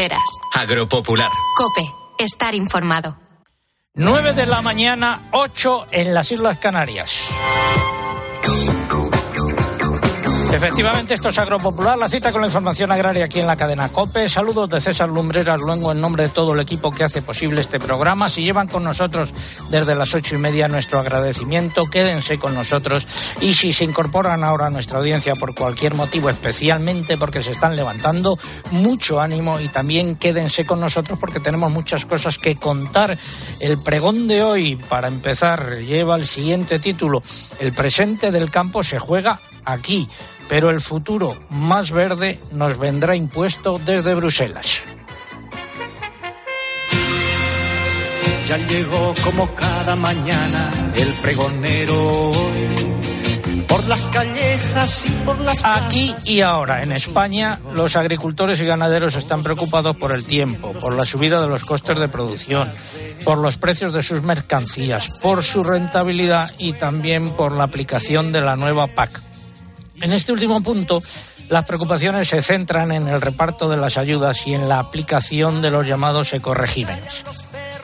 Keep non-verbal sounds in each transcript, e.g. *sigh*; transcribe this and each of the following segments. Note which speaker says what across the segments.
Speaker 1: lumbreras.
Speaker 2: Agropopular.
Speaker 1: Cope, estar informado.
Speaker 3: 9 de la mañana, 8 en las Islas Canarias. Efectivamente, esto es Agropopular, la cita con la información agraria aquí en la cadena COPE. Saludos de César Lumbreras Luengo en nombre de todo el equipo que hace posible este programa. Si llevan con nosotros desde las ocho y media nuestro agradecimiento, quédense con nosotros. Y si se incorporan ahora a nuestra audiencia por cualquier motivo, especialmente porque se están levantando, mucho ánimo y también quédense con nosotros porque tenemos muchas cosas que contar. El pregón de hoy, para empezar, lleva el siguiente título. El presente del campo se juega aquí pero el futuro más verde nos vendrá impuesto desde Bruselas.
Speaker 4: Ya llegó como cada mañana el pregonero por las callejas y por las
Speaker 3: Aquí y ahora, en España, los agricultores y ganaderos están preocupados por el tiempo, por la subida de los costes de producción, por los precios de sus mercancías, por su rentabilidad y también por la aplicación de la nueva PAC. En este último punto, las preocupaciones se centran en el reparto de las ayudas y en la aplicación de los llamados ecoregímenes.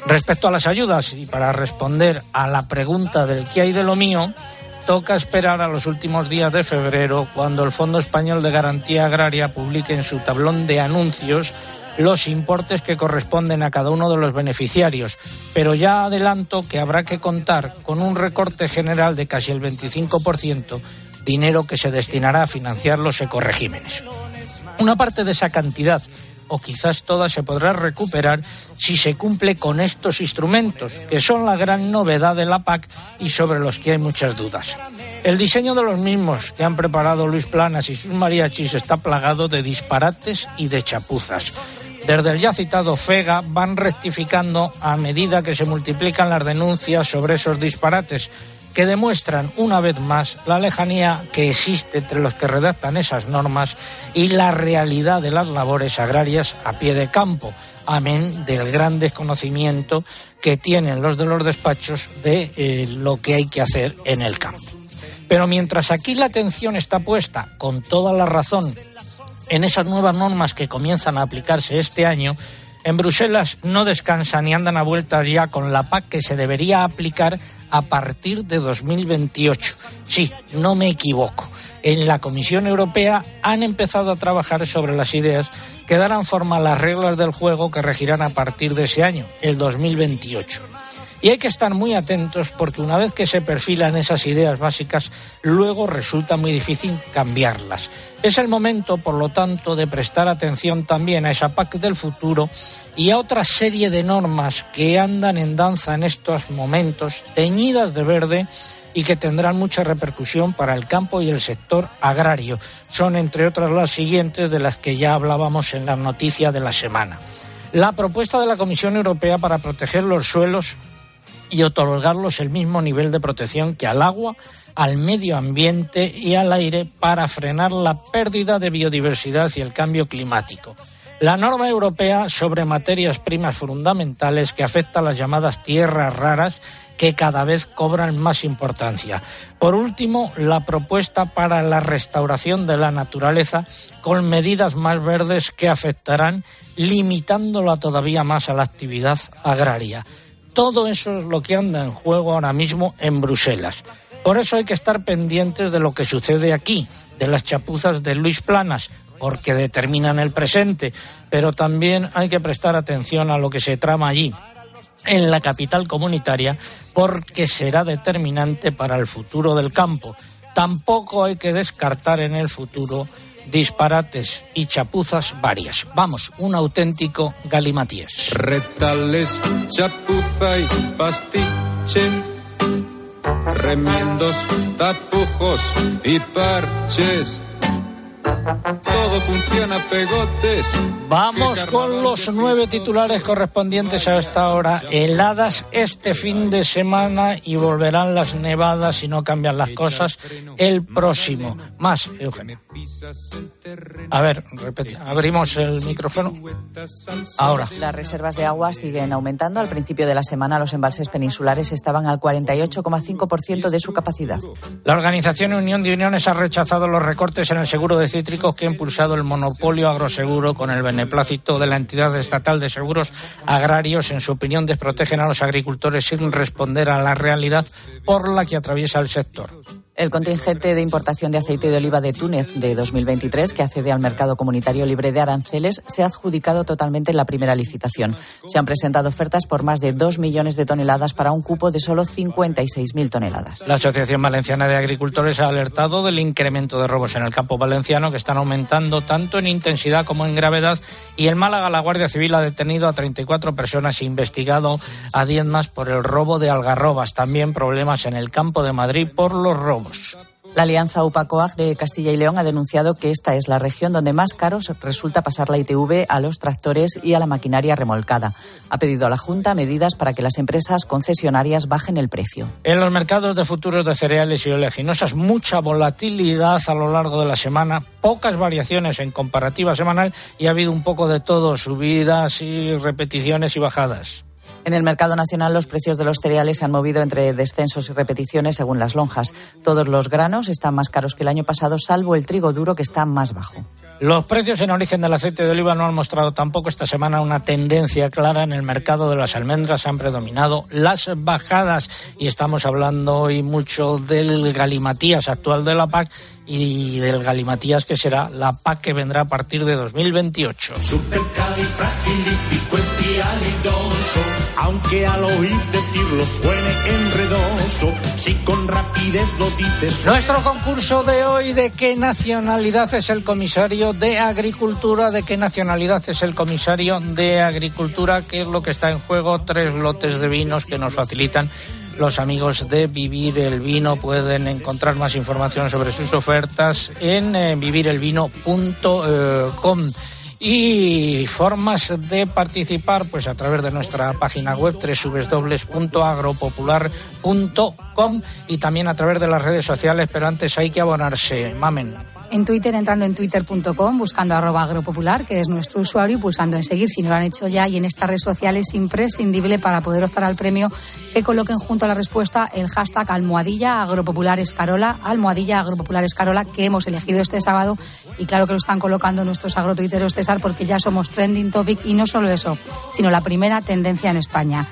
Speaker 3: Respecto a las ayudas, y para responder a la pregunta del qué hay de lo mío, toca esperar a los últimos días de febrero, cuando el Fondo Español de Garantía Agraria publique en su tablón de anuncios los importes que corresponden a cada uno de los beneficiarios. Pero ya adelanto que habrá que contar con un recorte general de casi el 25% dinero que se destinará a financiar los ecoregímenes. Una parte de esa cantidad, o quizás toda, se podrá recuperar si se cumple con estos instrumentos, que son la gran novedad de la PAC y sobre los que hay muchas dudas. El diseño de los mismos que han preparado Luis Planas y sus mariachis está plagado de disparates y de chapuzas. Desde el ya citado FEGA van rectificando a medida que se multiplican las denuncias sobre esos disparates, que demuestran una vez más la lejanía que existe entre los que redactan esas normas y la realidad de las labores agrarias a pie de campo, amén del gran desconocimiento que tienen los de los despachos de eh, lo que hay que hacer en el campo. Pero mientras aquí la atención está puesta, con toda la razón, en esas nuevas normas que comienzan a aplicarse este año, en Bruselas no descansan y andan a vueltas ya con la PAC que se debería aplicar a partir de 2028. Sí, no me equivoco. En la Comisión Europea han empezado a trabajar sobre las ideas que darán forma a las reglas del juego que regirán a partir de ese año, el 2028. Y hay que estar muy atentos porque una vez que se perfilan esas ideas básicas, luego resulta muy difícil cambiarlas. Es el momento, por lo tanto, de prestar atención también a esa PAC del futuro y a otra serie de normas que andan en danza en estos momentos, teñidas de verde y que tendrán mucha repercusión para el campo y el sector agrario. Son, entre otras, las siguientes de las que ya hablábamos en la noticia de la semana. La propuesta de la Comisión Europea para proteger los suelos y otorgarlos el mismo nivel de protección que al agua, al medio ambiente y al aire para frenar la pérdida de biodiversidad y el cambio climático. La norma europea sobre materias primas fundamentales que afecta a las llamadas tierras raras que cada vez cobran más importancia. Por último, la propuesta para la restauración de la naturaleza con medidas más verdes que afectarán limitándola todavía más a la actividad agraria. Todo eso es lo que anda en juego ahora mismo en Bruselas. Por eso hay que estar pendientes de lo que sucede aquí, de las chapuzas de Luis Planas, porque determinan el presente, pero también hay que prestar atención a lo que se trama allí, en la capital comunitaria, porque será determinante para el futuro del campo. Tampoco hay que descartar en el futuro disparates y chapuzas varias. Vamos, un auténtico galimatíes.
Speaker 5: Retales, chapuza y pastiche, remiendos, tapujos y parches todo funciona pegotes.
Speaker 3: Vamos con los nueve titulares correspondientes a esta hora. Heladas este fin de semana y volverán las nevadas si no cambian las cosas el próximo. Más, Eugenio. A ver, repete. Abrimos el micrófono. Ahora.
Speaker 6: Las reservas de agua siguen aumentando. Al principio de la semana los embalses peninsulares estaban al 48,5% de su capacidad.
Speaker 3: La organización Unión de Uniones ha rechazado los recortes en el seguro de que ha impulsado el monopolio agroseguro con el beneplácito de la entidad estatal de seguros agrarios. En su opinión, desprotegen a los agricultores sin responder a la realidad por la que atraviesa el sector.
Speaker 6: El contingente de importación de aceite de oliva de Túnez de 2023, que accede al mercado comunitario libre de aranceles, se ha adjudicado totalmente en la primera licitación. Se han presentado ofertas por más de 2 millones de toneladas para un cupo de solo 56.000 toneladas.
Speaker 3: La Asociación Valenciana de Agricultores ha alertado del incremento de robos en el campo valenciano, que están aumentando tanto en intensidad como en gravedad. Y en Málaga, la Guardia Civil ha detenido a 34 personas e investigado a 10 más por el robo de algarrobas. También problemas en el campo de Madrid por los robos.
Speaker 6: La Alianza UPACOAG de Castilla y León ha denunciado que esta es la región donde más caros resulta pasar la ITV a los tractores y a la maquinaria remolcada. Ha pedido a la Junta medidas para que las empresas concesionarias bajen el precio.
Speaker 3: En los mercados de futuros de cereales y oleaginosas, mucha volatilidad a lo largo de la semana, pocas variaciones en comparativa semanal y ha habido un poco de todo, subidas y repeticiones y bajadas.
Speaker 6: En el mercado nacional los precios de los cereales se han movido entre descensos y repeticiones según las lonjas. Todos los granos están más caros que el año pasado, salvo el trigo duro que está más bajo.
Speaker 3: Los precios en origen del aceite de oliva no han mostrado tampoco esta semana una tendencia clara en el mercado de las almendras. Han predominado las bajadas y estamos hablando hoy mucho del galimatías actual de la PAC y del galimatías que será la PAC que vendrá a partir de 2028.
Speaker 4: Aunque al oír decirlo suene enredoso, si con rapidez lo dices.
Speaker 3: Nuestro concurso de hoy, ¿de qué nacionalidad es el comisario de Agricultura? ¿De qué nacionalidad es el comisario de Agricultura? ¿Qué es lo que está en juego? Tres lotes de vinos que nos facilitan los amigos de Vivir el Vino pueden encontrar más información sobre sus ofertas en eh, vivirelvino.com y formas de participar pues a través de nuestra página web www.agropopular.com y también a través de las redes sociales, pero antes hay que abonarse. Mamen
Speaker 7: en Twitter entrando en twitter.com, buscando arroba agropopular, que es nuestro usuario, y pulsando en seguir si no lo han hecho ya. Y en esta red social es imprescindible para poder optar al premio que coloquen junto a la respuesta el hashtag almohadilla agropopular escarola, almohadilla agropopular escarola, que hemos elegido este sábado. Y claro que lo están colocando nuestros agrotuiteros, César, porque ya somos trending topic y no solo eso, sino la primera tendencia en España.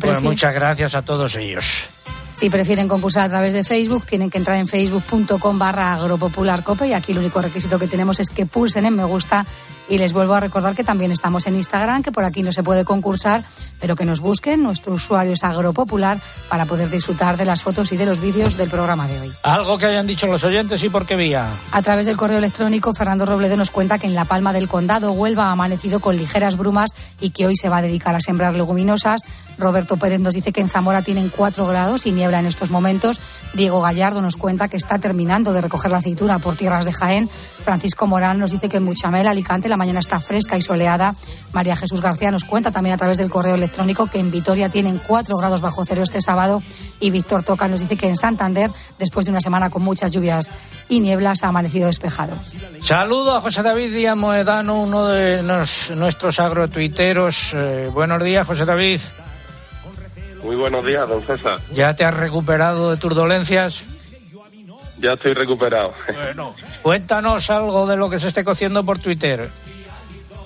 Speaker 3: bueno, muchas gracias a todos ellos.
Speaker 7: Si prefieren concursar a través de Facebook, tienen que entrar en facebook.com barra agropopularcope y aquí el único requisito que tenemos es que pulsen en me gusta y les vuelvo a recordar que también estamos en Instagram, que por aquí no se puede concursar, pero que nos busquen. Nuestro usuario es Agropopular para poder disfrutar de las fotos y de los vídeos del programa de hoy.
Speaker 3: Algo que hayan dicho los oyentes y por qué vía.
Speaker 7: A través del correo electrónico, Fernando Robledo nos cuenta que en La Palma del Condado, Huelva, ha amanecido con ligeras brumas y que hoy se va a dedicar a sembrar leguminosas. Roberto Pérez nos dice que en Zamora tienen 4 grados y niebla en estos momentos. Diego Gallardo nos cuenta que está terminando de recoger la aceituna por tierras de Jaén. Francisco Morán nos dice que en Muchamel, Alicante, la mañana está fresca y soleada. María Jesús García nos cuenta también a través del correo electrónico que en Vitoria tienen 4 grados bajo cero este sábado. Y Víctor Toca nos dice que en Santander, después de una semana con muchas lluvias y nieblas, ha amanecido despejado.
Speaker 3: Saludo a José David Díaz Moedano, uno de nuestros agrotuiteros. Eh, buenos días, José David.
Speaker 8: Muy buenos días, don César.
Speaker 3: ¿Ya te has recuperado de tus dolencias?
Speaker 8: Ya estoy recuperado.
Speaker 3: Bueno, cuéntanos algo de lo que se esté cociendo por Twitter.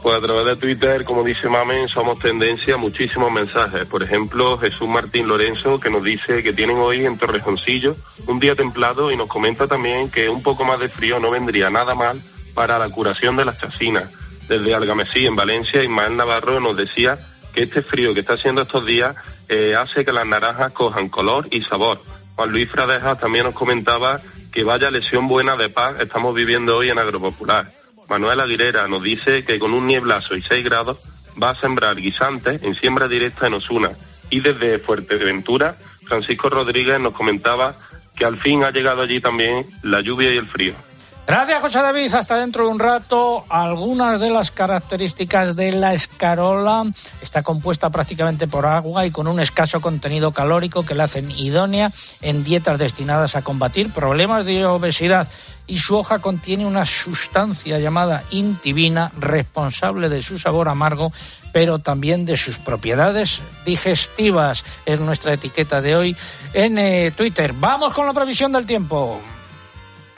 Speaker 8: Pues a través de Twitter, como dice Mamen, somos tendencia muchísimos mensajes. Por ejemplo, Jesús Martín Lorenzo, que nos dice que tienen hoy en Torrejoncillo un día templado y nos comenta también que un poco más de frío no vendría nada mal para la curación de las chasinas. Desde Algamesí, en Valencia, Ismael Navarro nos decía que este frío que está haciendo estos días eh, hace que las naranjas cojan color y sabor. Juan Luis Fradeja también nos comentaba que vaya lesión buena de paz estamos viviendo hoy en Agropopular. Manuel Aguilera nos dice que con un nieblazo y 6 grados va a sembrar guisantes en siembra directa en Osuna. Y desde Fuerteventura, Francisco Rodríguez nos comentaba que al fin ha llegado allí también la lluvia y el frío.
Speaker 3: Gracias, José David. Hasta dentro de un rato. Algunas de las características de la escarola está compuesta prácticamente por agua y con un escaso contenido calórico que la hacen idónea en dietas destinadas a combatir problemas de obesidad. Y su hoja contiene una sustancia llamada intibina, responsable de su sabor amargo, pero también de sus propiedades digestivas. Es nuestra etiqueta de hoy en eh, Twitter. Vamos con la previsión del tiempo.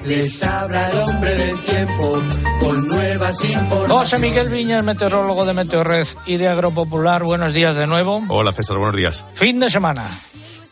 Speaker 9: Les habla el hombre del tiempo con nuevas informaciones.
Speaker 3: José Miguel Viñas, meteorólogo de Meteorred y de Agropopular. Buenos días de nuevo.
Speaker 10: Hola César, buenos días.
Speaker 3: Fin de semana.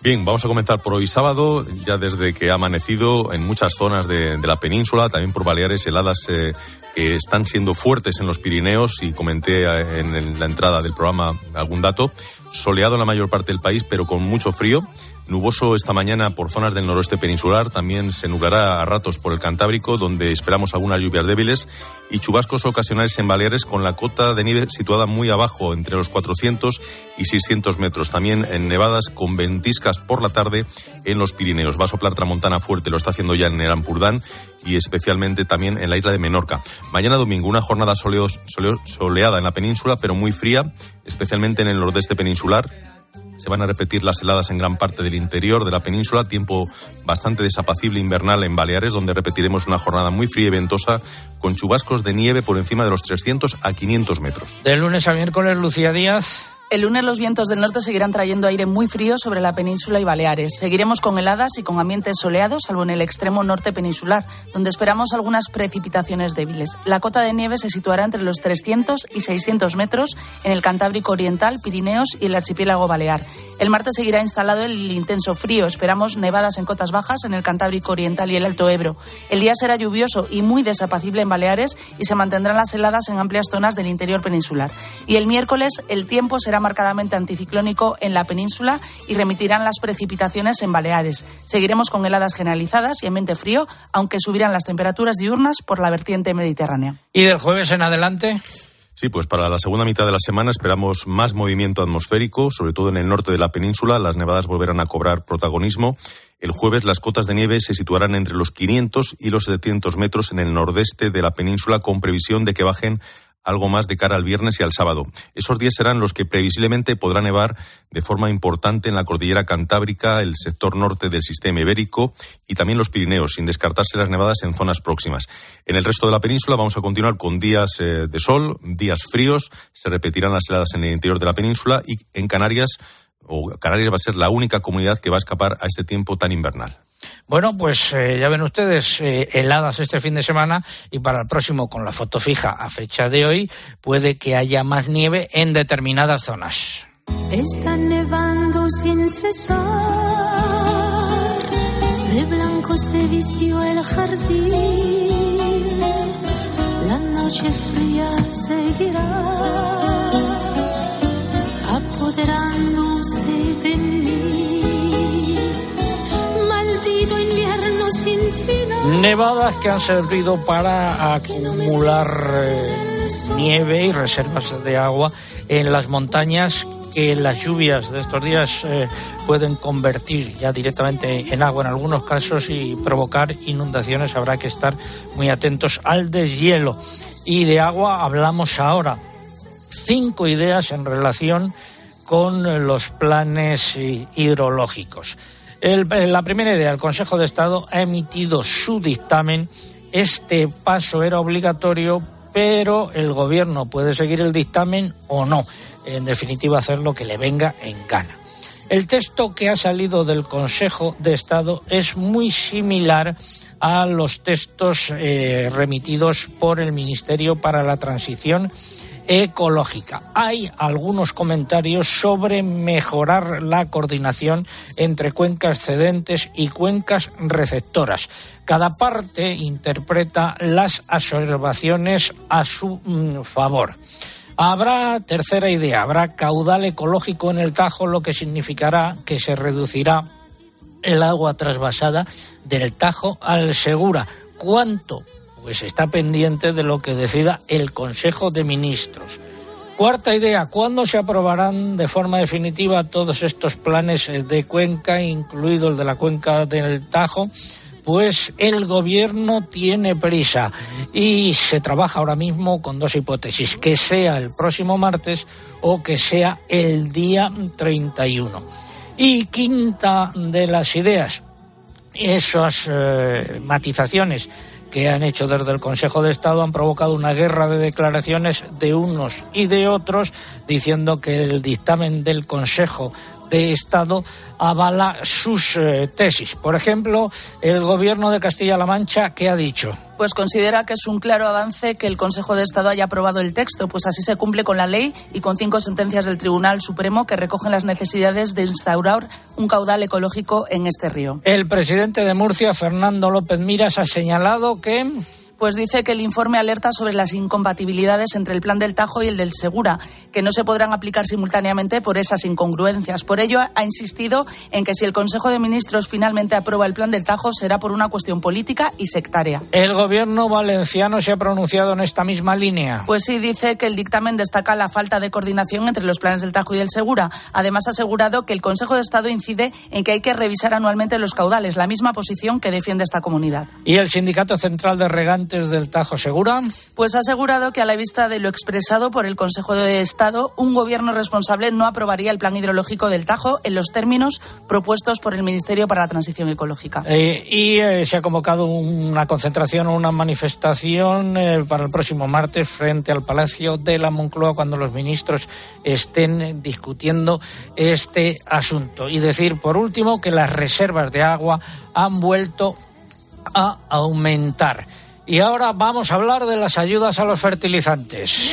Speaker 10: Bien, vamos a comentar por hoy sábado, ya desde que ha amanecido en muchas zonas de, de la península, también por Baleares, heladas eh, que están siendo fuertes en los Pirineos y comenté eh, en, en la entrada del programa algún dato. Soleado en la mayor parte del país, pero con mucho frío. Nuboso esta mañana por zonas del noroeste peninsular, también se nublará a ratos por el Cantábrico, donde esperamos algunas lluvias débiles y chubascos ocasionales en Baleares con la cota de nieve situada muy abajo, entre los 400 y 600 metros. También en nevadas con ventiscas por la tarde en los Pirineos. Va a soplar tramontana fuerte, lo está haciendo ya en el Ampurdán y especialmente también en la isla de Menorca. Mañana domingo una jornada soleada en la península, pero muy fría, especialmente en el nordeste peninsular se van a repetir las heladas en gran parte del interior de la península, tiempo bastante desapacible invernal en Baleares, donde repetiremos una jornada muy fría y ventosa con chubascos de nieve por encima de los 300 a 500 metros.
Speaker 3: De lunes a miércoles, Lucía Díaz.
Speaker 11: El lunes los vientos del norte seguirán trayendo aire muy frío sobre la península y Baleares. Seguiremos con heladas y con ambientes soleados, salvo en el extremo norte peninsular, donde esperamos algunas precipitaciones débiles. La cota de nieve se situará entre los 300 y 600 metros en el Cantábrico Oriental, Pirineos y el archipiélago Balear. El martes seguirá instalado el intenso frío. Esperamos nevadas en cotas bajas en el Cantábrico Oriental y el Alto Ebro. El día será lluvioso y muy desapacible en Baleares y se mantendrán las heladas en amplias zonas del interior peninsular. Y el miércoles el tiempo será marcadamente anticiclónico en la península y remitirán las precipitaciones en Baleares. Seguiremos con heladas generalizadas y ambiente frío, aunque subirán las temperaturas diurnas por la vertiente mediterránea.
Speaker 3: ¿Y del jueves en adelante?
Speaker 10: Sí, pues para la segunda mitad de la semana esperamos más movimiento atmosférico, sobre todo en el norte de la península. Las nevadas volverán a cobrar protagonismo. El jueves las cotas de nieve se situarán entre los 500 y los 700 metros en el nordeste de la península, con previsión de que bajen algo más de cara al viernes y al sábado. Esos días serán los que previsiblemente podrá nevar de forma importante en la cordillera cantábrica, el sector norte del sistema ibérico y también los Pirineos, sin descartarse las nevadas en zonas próximas. En el resto de la península vamos a continuar con días eh, de sol, días fríos, se repetirán las heladas en el interior de la península y en Canarias, o Canarias va a ser la única comunidad que va a escapar a este tiempo tan invernal.
Speaker 3: Bueno, pues eh, ya ven ustedes, eh, heladas este fin de semana y para el próximo, con la foto fija a fecha de hoy, puede que haya más nieve en determinadas zonas.
Speaker 12: Está nevando sin cesar, de blanco se vistió el jardín, la noche fría seguirá, apoderándose de mí.
Speaker 3: Nevadas que han servido para acumular eh, nieve y reservas de agua en las montañas que las lluvias de estos días eh, pueden convertir ya directamente en agua en algunos casos y provocar inundaciones. Habrá que estar muy atentos al deshielo. Y de agua hablamos ahora. Cinco ideas en relación con los planes hidrológicos. El, la primera idea, el Consejo de Estado ha emitido su dictamen. Este paso era obligatorio, pero el Gobierno puede seguir el dictamen o no. En definitiva, hacer lo que le venga en gana. El texto que ha salido del Consejo de Estado es muy similar a los textos eh, remitidos por el Ministerio para la Transición ecológica. Hay algunos comentarios sobre mejorar la coordinación entre cuencas cedentes y cuencas receptoras. Cada parte interpreta las observaciones a su mm, favor. Habrá, tercera idea, habrá caudal ecológico en el Tajo, lo que significará que se reducirá el agua trasvasada del Tajo al Segura. ¿Cuánto? Pues está pendiente de lo que decida el Consejo de Ministros. Cuarta idea, ¿cuándo se aprobarán de forma definitiva todos estos planes de cuenca, incluido el de la cuenca del Tajo? Pues el gobierno tiene prisa y se trabaja ahora mismo con dos hipótesis, que sea el próximo martes o que sea el día 31. Y quinta de las ideas, esas eh, matizaciones que han hecho desde el Consejo de Estado han provocado una guerra de declaraciones de unos y de otros, diciendo que el dictamen del Consejo de Estado avala sus eh, tesis. Por ejemplo, el Gobierno de Castilla-La Mancha, ¿qué ha dicho?
Speaker 11: Pues considera que es un claro avance que el Consejo de Estado haya aprobado el texto, pues así se cumple con la ley y con cinco sentencias del Tribunal Supremo que recogen las necesidades de instaurar un caudal ecológico en este río.
Speaker 3: El presidente de Murcia, Fernando López Miras, ha señalado que
Speaker 11: pues dice que el informe alerta sobre las incompatibilidades entre el plan del Tajo y el del Segura, que no se podrán aplicar simultáneamente por esas incongruencias. Por ello, ha insistido en que si el Consejo de Ministros finalmente aprueba el plan del Tajo, será por una cuestión política y sectaria.
Speaker 3: ¿El gobierno valenciano se ha pronunciado en esta misma línea?
Speaker 11: Pues sí, dice que el dictamen destaca la falta de coordinación entre los planes del Tajo y del Segura. Además, ha asegurado que el Consejo de Estado incide en que hay que revisar anualmente los caudales, la misma posición que defiende esta comunidad.
Speaker 3: ¿Y el Sindicato Central de Regantes del Tajo Segura?
Speaker 11: Pues ha asegurado que a la vista de lo expresado por el Consejo de Estado, un gobierno responsable no aprobaría el plan hidrológico del Tajo en los términos propuestos por el Ministerio para la Transición Ecológica.
Speaker 3: Eh, y eh, se ha convocado una concentración o una manifestación eh, para el próximo martes frente al Palacio de la Moncloa cuando los ministros estén discutiendo este asunto. Y decir, por último, que las reservas de agua han vuelto a aumentar. Y ahora vamos a hablar de las ayudas a los fertilizantes.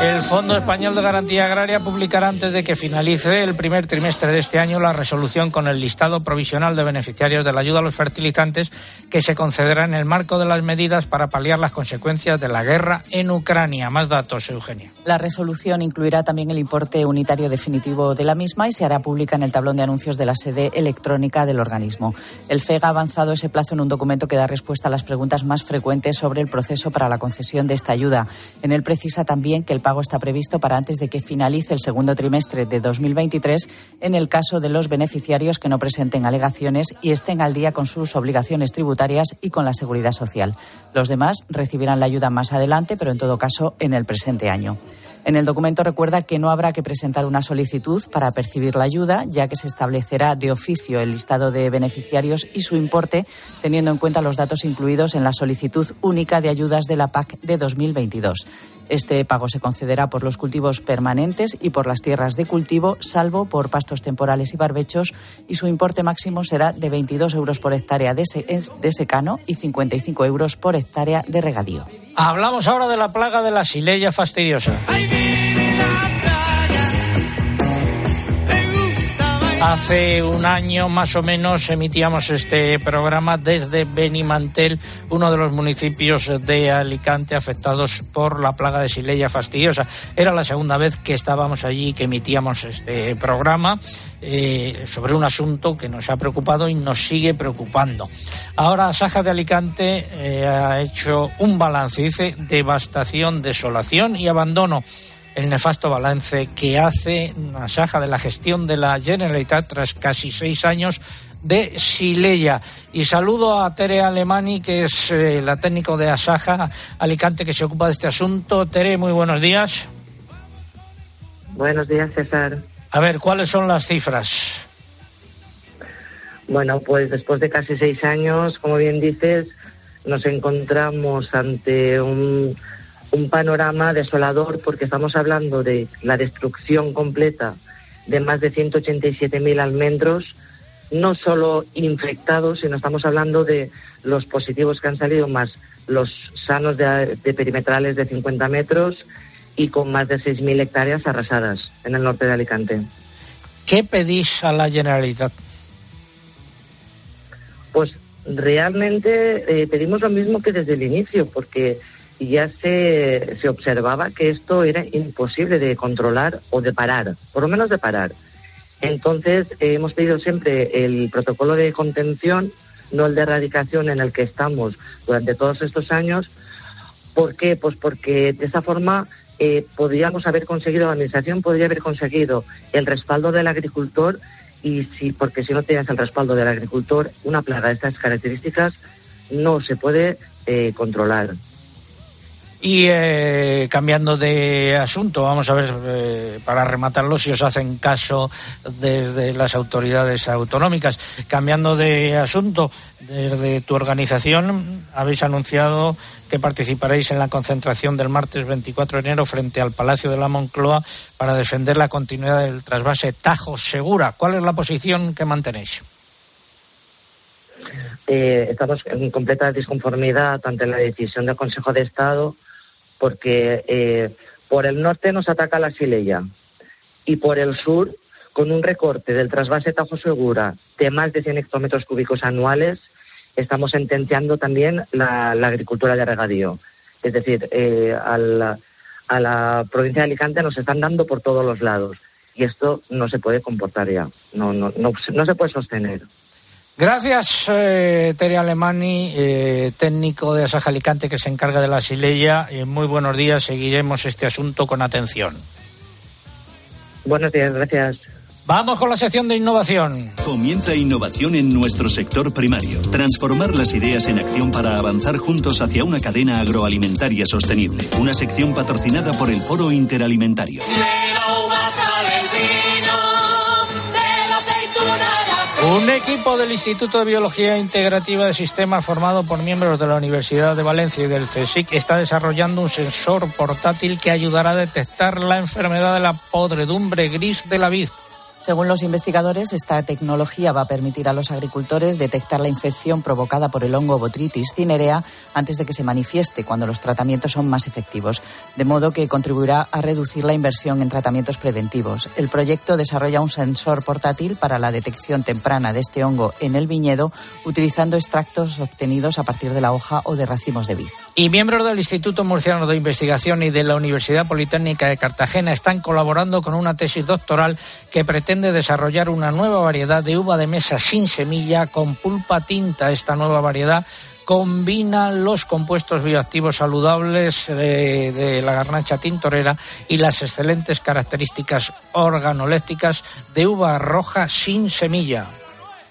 Speaker 3: El Fondo Español de Garantía Agraria publicará antes de que finalice el primer trimestre de este año la resolución con el listado provisional de beneficiarios de la ayuda a los fertilizantes que se concederá en el marco de las medidas para paliar las consecuencias de la guerra en Ucrania. Más datos, Eugenia.
Speaker 6: La resolución incluirá también el importe unitario definitivo de la misma y se hará pública en el tablón de anuncios de la sede electrónica del organismo. El FEG ha avanzado ese plazo en un documento que da respuesta a las preguntas más frecuentes sobre el proceso para la concesión de esta ayuda. En él precisa también que el pago está previsto para antes de que finalice el segundo trimestre de 2023 en el caso de los beneficiarios que no presenten alegaciones y estén al día con sus obligaciones tributarias y con la seguridad social. Los demás recibirán la ayuda más adelante, pero en todo caso en el presente año. En el documento recuerda que no habrá que presentar una solicitud para percibir la ayuda, ya que se establecerá de oficio el listado de beneficiarios y su importe, teniendo en cuenta los datos incluidos en la solicitud única de ayudas de la PAC de 2022. Este pago se concederá por los cultivos permanentes y por las tierras de cultivo, salvo por pastos temporales y barbechos, y su importe máximo será de 22 euros por hectárea de, secano y 55 euros por hectárea de regadío.
Speaker 3: Hablamos ahora de la plaga de la sileya fastidiosa. Hace un año más o menos emitíamos este programa desde Benimantel, uno de los municipios de Alicante afectados por la plaga de Sileya fastidiosa. Era la segunda vez que estábamos allí que emitíamos este programa eh, sobre un asunto que nos ha preocupado y nos sigue preocupando. Ahora Saja de Alicante eh, ha hecho un balance, dice devastación, desolación y abandono el nefasto balance que hace Saja de la gestión de la Generalitat tras casi seis años de Sileya. Y saludo a Tere Alemani, que es eh, la técnico de Asaja Alicante que se ocupa de este asunto. Tere, muy buenos días.
Speaker 13: Buenos días, César.
Speaker 3: A ver, ¿cuáles son las cifras?
Speaker 13: Bueno, pues después de casi seis años, como bien dices, nos encontramos ante un un panorama desolador porque estamos hablando de la destrucción completa de más de 187.000 almendros, no solo infectados, sino estamos hablando de los positivos que han salido más los sanos de, perimetrales de 50 metros y con más de 6.000 hectáreas arrasadas en el norte de Alicante.
Speaker 3: ¿Qué pedís a la Generalitat?
Speaker 13: Pues realmente eh, pedimos lo mismo que desde el inicio, porque ya se, se observaba que esto era imposible de controlar o de parar, por lo menos de parar. Entonces, eh, hemos pedido siempre el protocolo de contención, no el de erradicación en el que estamos durante todos estos años. ¿Por qué? Pues porque de esa forma eh, podríamos haber conseguido, la Administración podría haber conseguido el respaldo del agricultor y si, porque si no tienes el respaldo del agricultor, una plaga de estas características no se puede eh, controlar.
Speaker 3: Y eh, cambiando de asunto, vamos a ver, eh, para rematarlo, si os hacen caso desde las autoridades autonómicas. Cambiando de asunto, desde tu organización habéis anunciado que participaréis en la concentración del martes 24 de enero frente al Palacio de la Moncloa para defender la continuidad del trasvase Tajo Segura. ¿Cuál es la posición que mantenéis?
Speaker 13: Eh, estamos en completa disconformidad ante la decisión del Consejo de Estado porque eh, por el norte nos ataca la Sileya y por el sur, con un recorte del trasvase Tajo Segura de más de 100 hectómetros cúbicos anuales, estamos sentenciando también la, agricultura de regadío. Es decir, eh, a, la, provincia de Alicante nos están dando por todos los lados y esto no se puede comportar ya, no, no, no, se puede sostener.
Speaker 3: Gracias, eh, Tere Alemani, eh, técnico de Asaja Alicante que se encarga de la Sileya. Eh, muy buenos días, seguiremos este asunto con atención.
Speaker 13: Buenos días, gracias.
Speaker 3: Vamos con la sección de innovación.
Speaker 14: Comienza innovación en nuestro sector primario. Transformar las ideas en acción para avanzar juntos hacia una cadena agroalimentaria sostenible. Una sección patrocinada por el Foro Interalimentario.
Speaker 3: Un equipo del Instituto de Biología Integrativa de Sistemas formado por miembros de la Universidad de Valencia y del CSIC está desarrollando un sensor portátil que ayudará a detectar la enfermedad de la podredumbre gris de la vid.
Speaker 6: Según los investigadores, esta tecnología va a permitir a los agricultores detectar la infección provocada por el hongo Botrytis cinerea antes de que se manifieste, cuando los tratamientos son más efectivos, de modo que contribuirá a reducir la inversión en tratamientos preventivos. El proyecto desarrolla un sensor portátil para la detección temprana de este hongo en el viñedo, utilizando extractos obtenidos a partir de la hoja o de racimos de vid.
Speaker 3: Y miembros del Instituto Murciano de Investigación y de la Universidad Politécnica de Cartagena están colaborando con una tesis doctoral que pretende desarrollar una nueva variedad de uva de mesa sin semilla con pulpa tinta. Esta nueva variedad combina los compuestos bioactivos saludables de, de, la garnacha tintorera y las excelentes características organolépticas de uva roja sin semilla.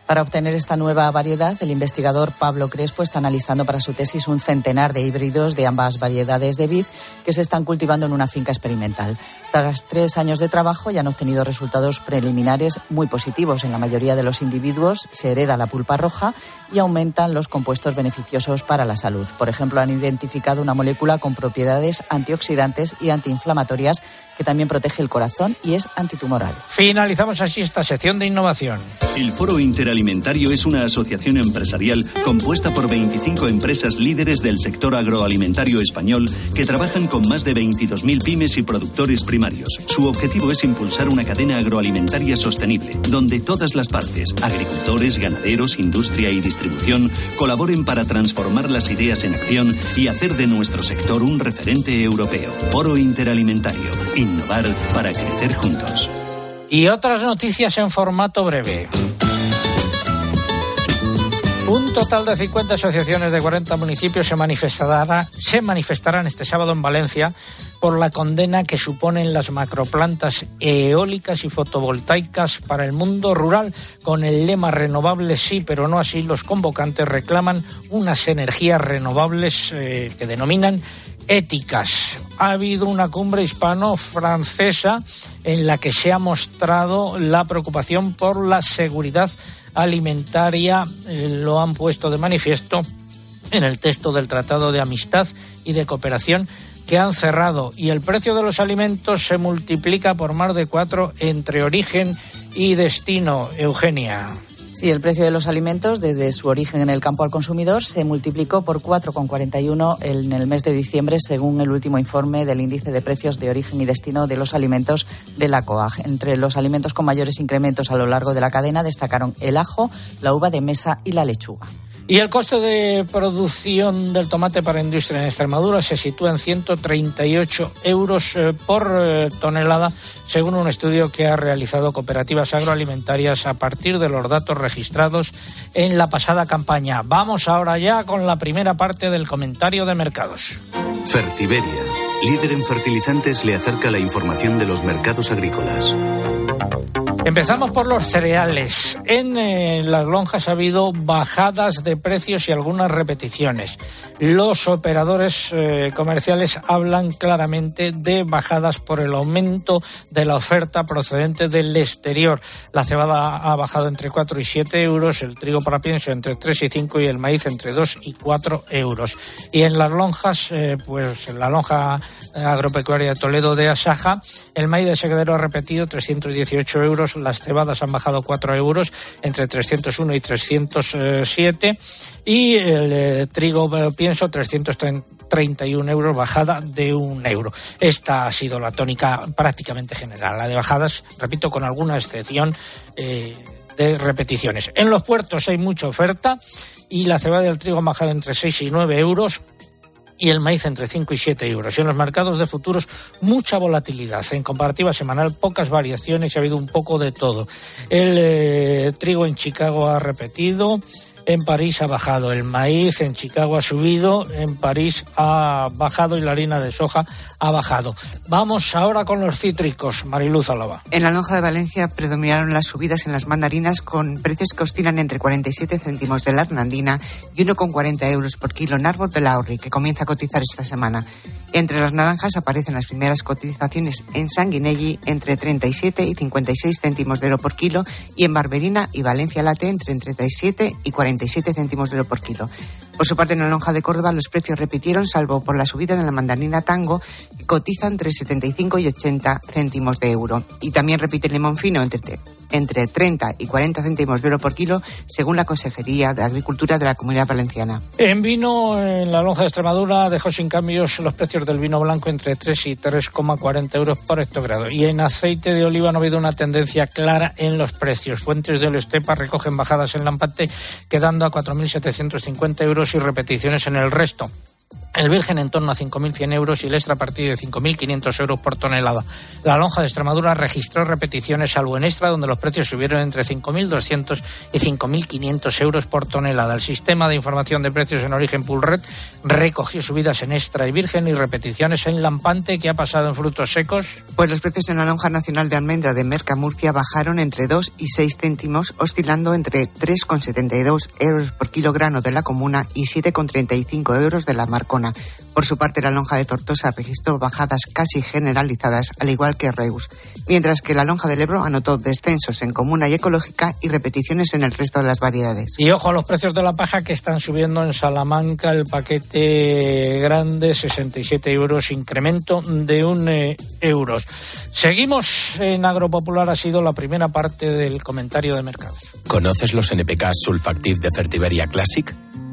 Speaker 6: Para obtener esta nueva variedad, el investigador Pablo Crespo está analizando para su tesis un centenar de híbridos de ambas variedades de vid que se están cultivando en una finca experimental. Tras tres años de trabajo ya han obtenido resultados preliminares muy positivos. En la mayoría de los individuos se hereda la pulpa roja y aumentan los compuestos beneficiosos para la salud. Por ejemplo, han identificado una molécula con propiedades antioxidantes y antiinflamatorias que también protege el corazón y es antitumoral.
Speaker 3: Finalizamos así esta sección de innovación.
Speaker 14: El Foro Interalimentario es una asociación empresarial compuesta por 25 empresas líderes del sector agroalimentario español que trabajan con más de 22.000 pymes y productores primarios. Su objetivo es impulsar una cadena agroalimentaria sostenible, donde todas las partes, agricultores, ganaderos, industria y distribución, colaboren para transformar las ideas en acción y hacer de nuestro sector un referente europeo. Foro Interalimentario Innovar para crecer juntos.
Speaker 3: Y otras noticias en formato breve. Un total de 50 asociaciones de 40 municipios se manifestará, se manifestarán este sábado en Valencia por la condena que suponen las macroplantas eólicas y fotovoltaicas para el mundo rural. Con el lema renovables sí, pero no así, los convocantes reclaman unas energías renovables eh, que denominan éticas. Ha habido una cumbre hispano-francesa en la que se ha mostrado la preocupación por la seguridad alimentaria. Eh, lo han puesto de manifiesto en el texto del Tratado de Amistad y de Cooperación que han cerrado y el precio de los alimentos se multiplica por más de cuatro entre origen y destino. Eugenia.
Speaker 6: Sí, el precio de los alimentos desde su origen en el campo al consumidor se multiplicó por 4,41 en el mes de diciembre, según el último informe del índice de precios de origen y destino de los alimentos de la COAG. Entre los alimentos con mayores incrementos a lo largo de la cadena destacaron el ajo, la uva de mesa y la lechuga.
Speaker 3: Y el coste de producción del tomate para industria en Extremadura se sitúa en 138 euros eh, por eh, tonelada, según un estudio que ha realizado Cooperativas Agroalimentarias a partir de los datos registrados en la pasada campaña. Vamos ahora ya con la primera parte del comentario de mercados.
Speaker 15: Fertiberia, líder en fertilizantes, le acerca la información de los mercados agrícolas.
Speaker 3: Empezamos por los cereales. En eh, las lonjas ha habido bajadas de precios y algunas repeticiones. Los operadores eh, comerciales hablan claramente de bajadas por el aumento de la oferta procedente del exterior. La cebada ha bajado entre 4 y 7 euros, el trigo para pienso entre 3 y 5 y el maíz entre 2 y 4 euros. Y en las lonjas, eh, pues en la lonja agropecuaria de Toledo de Asaja, el maíz de segadero ha repetido 318 euros, las cebadas han bajado 4 euros entre 301 y 307 y el eh, trigo eh, pienso 331 euros, bajada de un euro. Esta ha sido la tónica prácticamente general, la de bajadas, repito, con alguna excepción eh, de repeticiones. En los puertos hay mucha oferta y la cebada del trigo ha bajado entre 6 y 9 euros y el maíz entre 5 y 7 euros. Y en los mercados de futuros mucha volatilidad. En comparativa semanal pocas variaciones y ha habido un poco de todo. El eh, trigo en Chicago ha repetido, en París ha bajado, el maíz en Chicago ha subido, en París ha bajado y la harina de soja ha bajado. Vamos ahora con los cítricos, Mariluz Alaba.
Speaker 15: En la lonja de Valencia predominaron las subidas en las mandarinas con precios que oscilan entre 47 céntimos de la Hernandina y 1,40 euros por kilo en árbol de la que comienza a cotizar esta semana. Entre las naranjas aparecen las primeras cotizaciones en Sanguinelli entre 37 y 56 céntimos de euro por kilo y en Barberina y Valencia Late entre 37 y 47 céntimos de euro por kilo. Por su parte, en la lonja de Córdoba los precios repitieron, salvo por la subida de la mandarina tango, que cotiza entre 75 y 80 céntimos de euro. Y también repite el limón fino entre, entre 30 y 40 céntimos de euro por kilo, según la Consejería de Agricultura de la Comunidad Valenciana.
Speaker 3: En vino, en la lonja de Extremadura dejó sin cambios los precios del vino blanco entre 3 y 3,40 euros por hectogrado. Y en aceite de oliva no ha habido una tendencia clara en los precios. Fuentes de Estepa recogen bajadas en Lampante, quedando a 4.750 euros y repeticiones en el resto. El Virgen en torno a 5.100 euros y el extra a partir de 5.500 euros por tonelada. La lonja de Extremadura registró repeticiones, salvo en extra, donde los precios subieron entre 5.200 y 5.500 euros por tonelada. El sistema de información de precios en origen Pulred recogió subidas en extra y Virgen y repeticiones en Lampante, que ha pasado en frutos secos.
Speaker 15: Pues los precios en la lonja nacional de almendra de Merca Murcia bajaron entre 2 y 6 céntimos, oscilando entre 3,72 euros por kilogramo de la comuna y 7,35 euros de la Marcona. Por su parte, la lonja de Tortosa registró bajadas casi generalizadas, al igual que Reus, mientras que la lonja del Ebro anotó descensos en comuna y ecológica y repeticiones en el resto de las variedades.
Speaker 3: Y ojo a los precios de la paja que están subiendo en Salamanca, el paquete grande 67 euros, incremento de un eh, euro. Seguimos en Agropopular, ha sido la primera parte del comentario de mercados.
Speaker 16: ¿Conoces los NPK Sulfactive de Fertiberia Classic?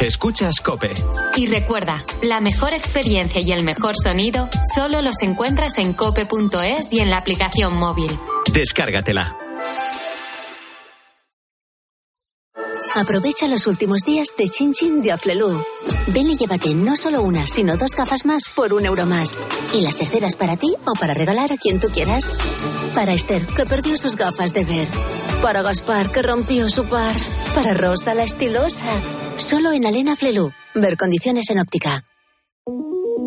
Speaker 16: Escuchas Cope.
Speaker 1: Y recuerda, la mejor experiencia y el mejor sonido solo los encuentras en cope.es y en la aplicación móvil.
Speaker 16: Descárgatela.
Speaker 17: Aprovecha los últimos días de Chin Chin de Aflelu. Ven y llévate no solo una, sino dos gafas más por un euro más. Y las terceras para ti o para regalar a quien tú quieras. Para Esther, que perdió sus gafas de ver. Para Gaspar, que rompió su par. Para Rosa, la estilosa. Solo en Alena Flelu. Ver condiciones en óptica.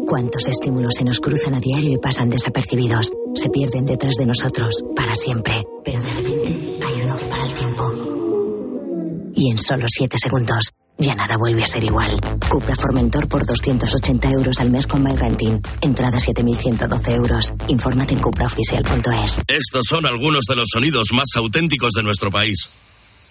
Speaker 17: ¿Cuántos estímulos se nos cruzan a diario y pasan desapercibidos? Se pierden detrás de nosotros, para siempre. Pero de repente hay uno que para el tiempo. Y en solo 7 segundos, ya nada vuelve a ser igual. Cupra Formentor por 280 euros al mes con MyRenting. Entrada 7.112 euros. Infórmate en cupraoficial.es.
Speaker 18: Estos son algunos de los sonidos más auténticos de nuestro país.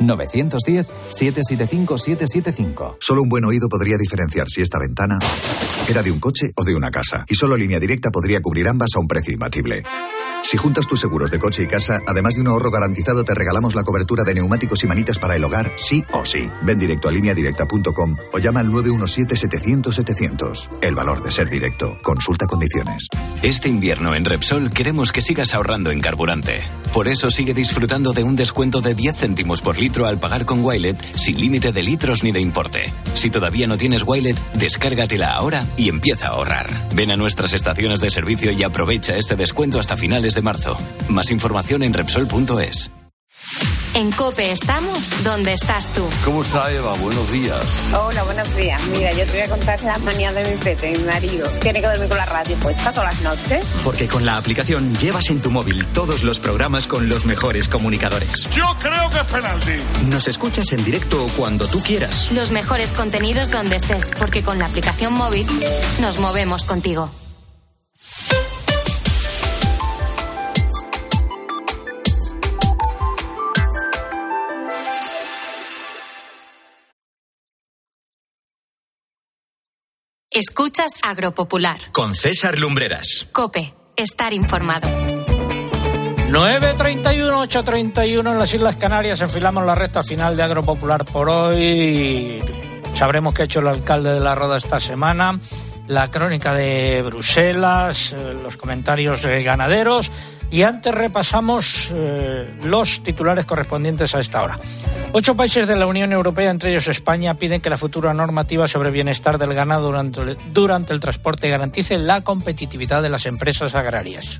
Speaker 19: 910-775-775.
Speaker 20: Solo un buen oído podría diferenciar si esta ventana era de un coche o de una casa. Y solo línea directa podría cubrir ambas a un precio imbatible. Si juntas tus seguros de coche y casa, además de un ahorro garantizado, te regalamos la cobertura de neumáticos y manitas para el hogar, sí o sí. Ven directo a lineadirecta.com o llama al 917-700-700. El valor de ser directo. Consulta condiciones.
Speaker 21: Este invierno en Repsol queremos que sigas ahorrando en carburante. Por eso sigue disfrutando de un descuento de 10 céntimos por al pagar con Wilet sin límite de litros ni de importe. Si todavía no tienes Wilet, descárgatela ahora y empieza a ahorrar. Ven a nuestras estaciones de servicio y aprovecha este descuento hasta finales de marzo. Más información en Repsol.es.
Speaker 1: En Cope estamos donde estás tú.
Speaker 22: ¿Cómo está Eva? Buenos días.
Speaker 23: Hola, buenos días. Mira, yo te voy a contar las manías de mi pete, mi marido. Tiene que dormir con la radio puesta todas las noches.
Speaker 24: Porque con la aplicación llevas en tu móvil todos los programas con los mejores comunicadores.
Speaker 25: Yo creo que es penalti.
Speaker 24: Nos escuchas en directo cuando tú quieras.
Speaker 1: Los mejores contenidos donde estés, porque con la aplicación móvil nos movemos contigo. Escuchas Agropopular.
Speaker 24: Con César Lumbreras.
Speaker 1: Cope, estar informado.
Speaker 3: 9.31, 8.31 en las Islas Canarias. Enfilamos la recta final de Agropopular por hoy. Sabremos qué ha hecho el alcalde de la Roda esta semana. La crónica de Bruselas, eh, los comentarios de ganaderos. Y antes repasamos eh, los titulares correspondientes a esta hora. Ocho países de la Unión Europea, entre ellos España, piden que la futura normativa sobre bienestar del ganado durante, durante el transporte garantice la competitividad de las empresas agrarias.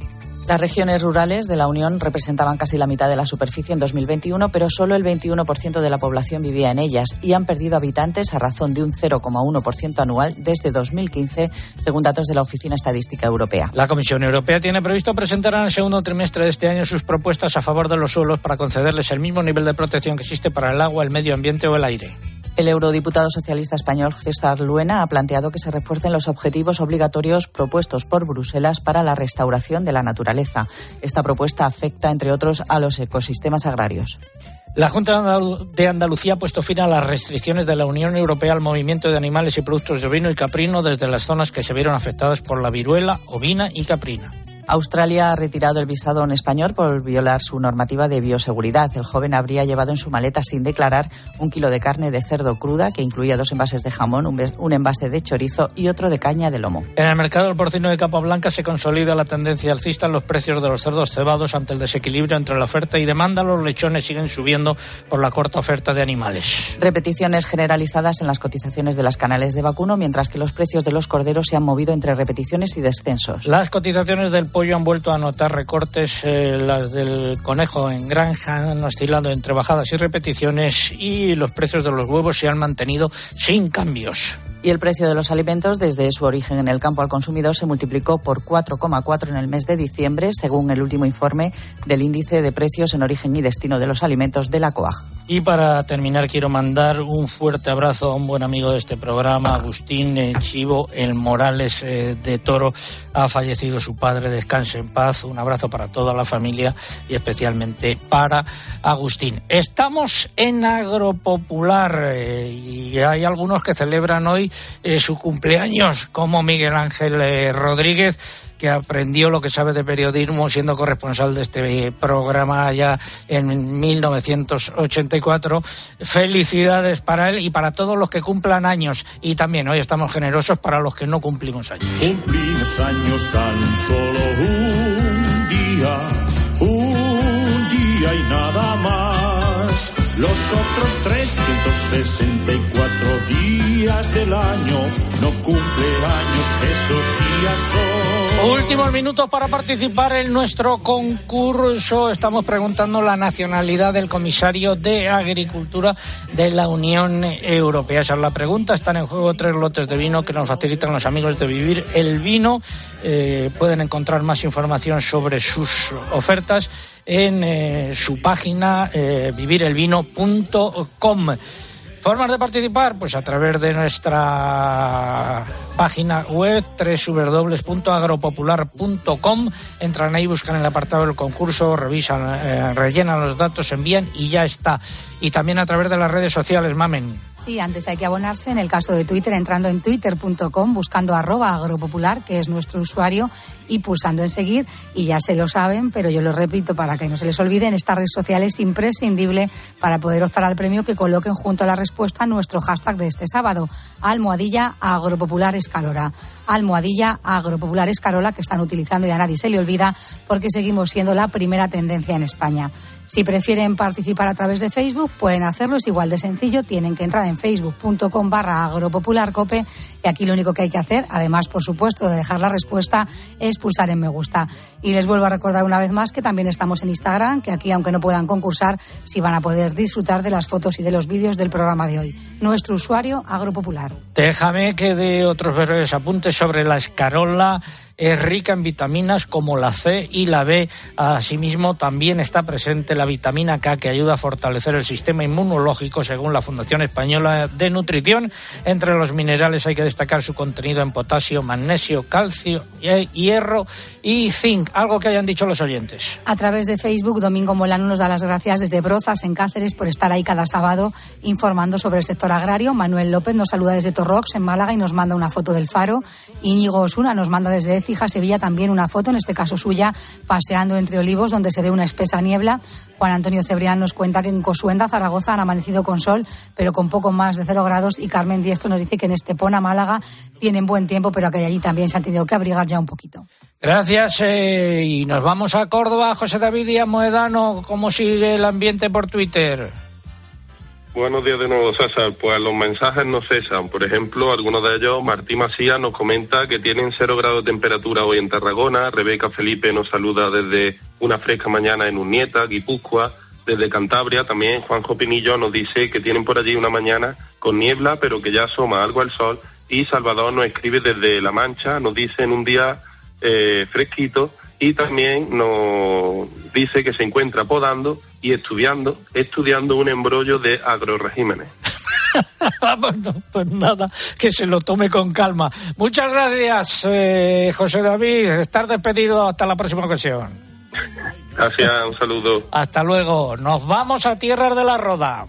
Speaker 6: Las regiones rurales de la Unión representaban casi la mitad de la superficie en 2021, pero solo el 21% de la población vivía en ellas y han perdido habitantes a razón de un 0,1% anual desde 2015, según datos de la Oficina Estadística Europea.
Speaker 3: La Comisión Europea tiene previsto presentar en el segundo trimestre de este año sus propuestas a favor de los suelos para concederles el mismo nivel de protección que existe para el agua, el medio ambiente o el aire.
Speaker 6: El eurodiputado socialista español César Luena ha planteado que se refuercen los objetivos obligatorios propuestos por Bruselas para la restauración de la naturaleza. Esta propuesta afecta, entre otros, a los ecosistemas agrarios.
Speaker 3: La Junta de Andalucía ha puesto fin a las restricciones de la Unión Europea al movimiento de animales y productos de ovino y caprino desde las zonas que se vieron afectadas por la viruela ovina y caprina.
Speaker 6: Australia ha retirado el visado a un español por violar su normativa de bioseguridad. El joven habría llevado en su maleta sin declarar un kilo de carne de cerdo cruda que incluía dos envases de jamón, un envase de chorizo y otro de caña de lomo.
Speaker 3: En el mercado del porcino de capa blanca se consolida la tendencia alcista en los precios de los cerdos cebados ante el desequilibrio entre la oferta y demanda. Los lechones siguen subiendo por la corta oferta de animales.
Speaker 6: Repeticiones generalizadas en las cotizaciones de las canales de vacuno, mientras que los precios de los corderos se han movido entre repeticiones y descensos.
Speaker 3: Las cotizaciones del pollo han vuelto a notar recortes, eh, las del conejo en granja han oscilado entre bajadas y repeticiones y los precios de los huevos se han mantenido sin cambios.
Speaker 6: Y el precio de los alimentos desde su origen en el campo al consumidor se multiplicó por 4,4 en el mes de diciembre, según el último informe del índice de precios en origen y destino de los alimentos de la COAG.
Speaker 3: Y para terminar quiero mandar un fuerte abrazo a un buen amigo de este programa, Agustín eh, Chivo, el Morales eh, de Toro. Ha fallecido su padre, descanse en paz. Un abrazo para toda la familia y especialmente para Agustín. Estamos en Agropopular eh, y hay algunos que celebran hoy su cumpleaños, como Miguel Ángel Rodríguez que aprendió lo que sabe de periodismo siendo corresponsal de este programa ya en 1984. Felicidades para él y para todos los que cumplan años. Y también hoy estamos generosos para los que no cumplimos años.
Speaker 4: Cumplimos años tan solo un día, un día y nada más. Los otros 364 días días del año, no cumple años esos días son.
Speaker 3: Últimos minutos para participar en nuestro concurso. Estamos preguntando la nacionalidad del comisario de Agricultura de la Unión Europea. Esa es la pregunta. Están en juego tres lotes de vino que nos facilitan los amigos de Vivir el Vino. Eh, pueden encontrar más información sobre sus ofertas en eh, su página eh, vivirelvino.com. Formas de participar, pues a través de nuestra página web www.agropopular.com. Entran ahí, buscan el apartado del concurso, revisan, eh, rellenan los datos, envían y ya está. Y también a través de las redes sociales, mamen.
Speaker 7: Sí, antes hay que abonarse. En el caso de Twitter, entrando en twitter.com, buscando arroba agropopular, que es nuestro usuario, y pulsando en seguir. Y ya se lo saben, pero yo lo repito para que no se les olvide, en esta red social es imprescindible para poder optar al premio que coloquen junto a la respuesta nuestro hashtag de este sábado, almohadilla agropopular escalora. Almohadilla agropopular escarola que están utilizando y a nadie se le olvida porque seguimos siendo la primera tendencia en España. Si prefieren participar a través de Facebook, pueden hacerlo, es igual de sencillo, tienen que entrar en facebook.com barra agropopularcope y aquí lo único que hay que hacer, además, por supuesto, de dejar la respuesta, es pulsar en me gusta. Y les vuelvo a recordar una vez más que también estamos en Instagram, que aquí, aunque no puedan concursar, sí van a poder disfrutar de las fotos y de los vídeos del programa de hoy. Nuestro usuario, Agropopular.
Speaker 3: Déjame que dé otros breves apuntes sobre la escarola. Es rica en vitaminas como la C y la B. Asimismo, también está presente la vitamina K que ayuda a fortalecer el sistema inmunológico según la Fundación Española de Nutrición. Entre los minerales hay que destacar su contenido en potasio, magnesio, calcio, hierro y zinc. Algo que hayan dicho los oyentes.
Speaker 7: A través de Facebook, Domingo Molano nos da las gracias desde Brozas, en Cáceres, por estar ahí cada sábado informando sobre el sector agrario. Manuel López nos saluda desde Torrox, en Málaga, y nos manda una foto del faro. Íñigo Osuna nos manda desde Écija, Sevilla, también una foto, en este caso suya, paseando entre olivos, donde se ve una espesa niebla. Juan Antonio Cebrián nos cuenta que en Cosuenda, Zaragoza, han amanecido con sol, pero con poco más de cero grados. Y Carmen Diestro nos dice que en Estepona, Málaga, tienen buen tiempo, pero que allí también se han tenido que abrigar ya un poquito.
Speaker 3: Gracias. eh, y nos vamos a Córdoba. José David Díaz Moedano, ¿cómo sigue el ambiente por Twitter?
Speaker 26: Buenos días de nuevo, César. Pues los mensajes no cesan. Por ejemplo, algunos de ellos, Martín Macías nos comenta que tienen cero grados de temperatura hoy en Tarragona. Rebeca Felipe nos saluda desde una fresca mañana en Unieta, Guipúzcoa. Desde Cantabria también Juanjo Pinillo nos dice que tienen por allí una mañana con niebla, pero que ya asoma algo el sol. Y Salvador nos escribe desde La Mancha, nos dice en un día eh, fresquito y también nos dice que se encuentra podando y estudiando, estudiando un embrollo de agroregímenes. *laughs*
Speaker 3: bueno, pues nada, que se lo tome con calma. Muchas gracias, eh, José David. Estar despedido hasta la próxima ocasión.
Speaker 26: Gracias, un saludo.
Speaker 3: Hasta luego. Nos vamos a Tierras de la Roda.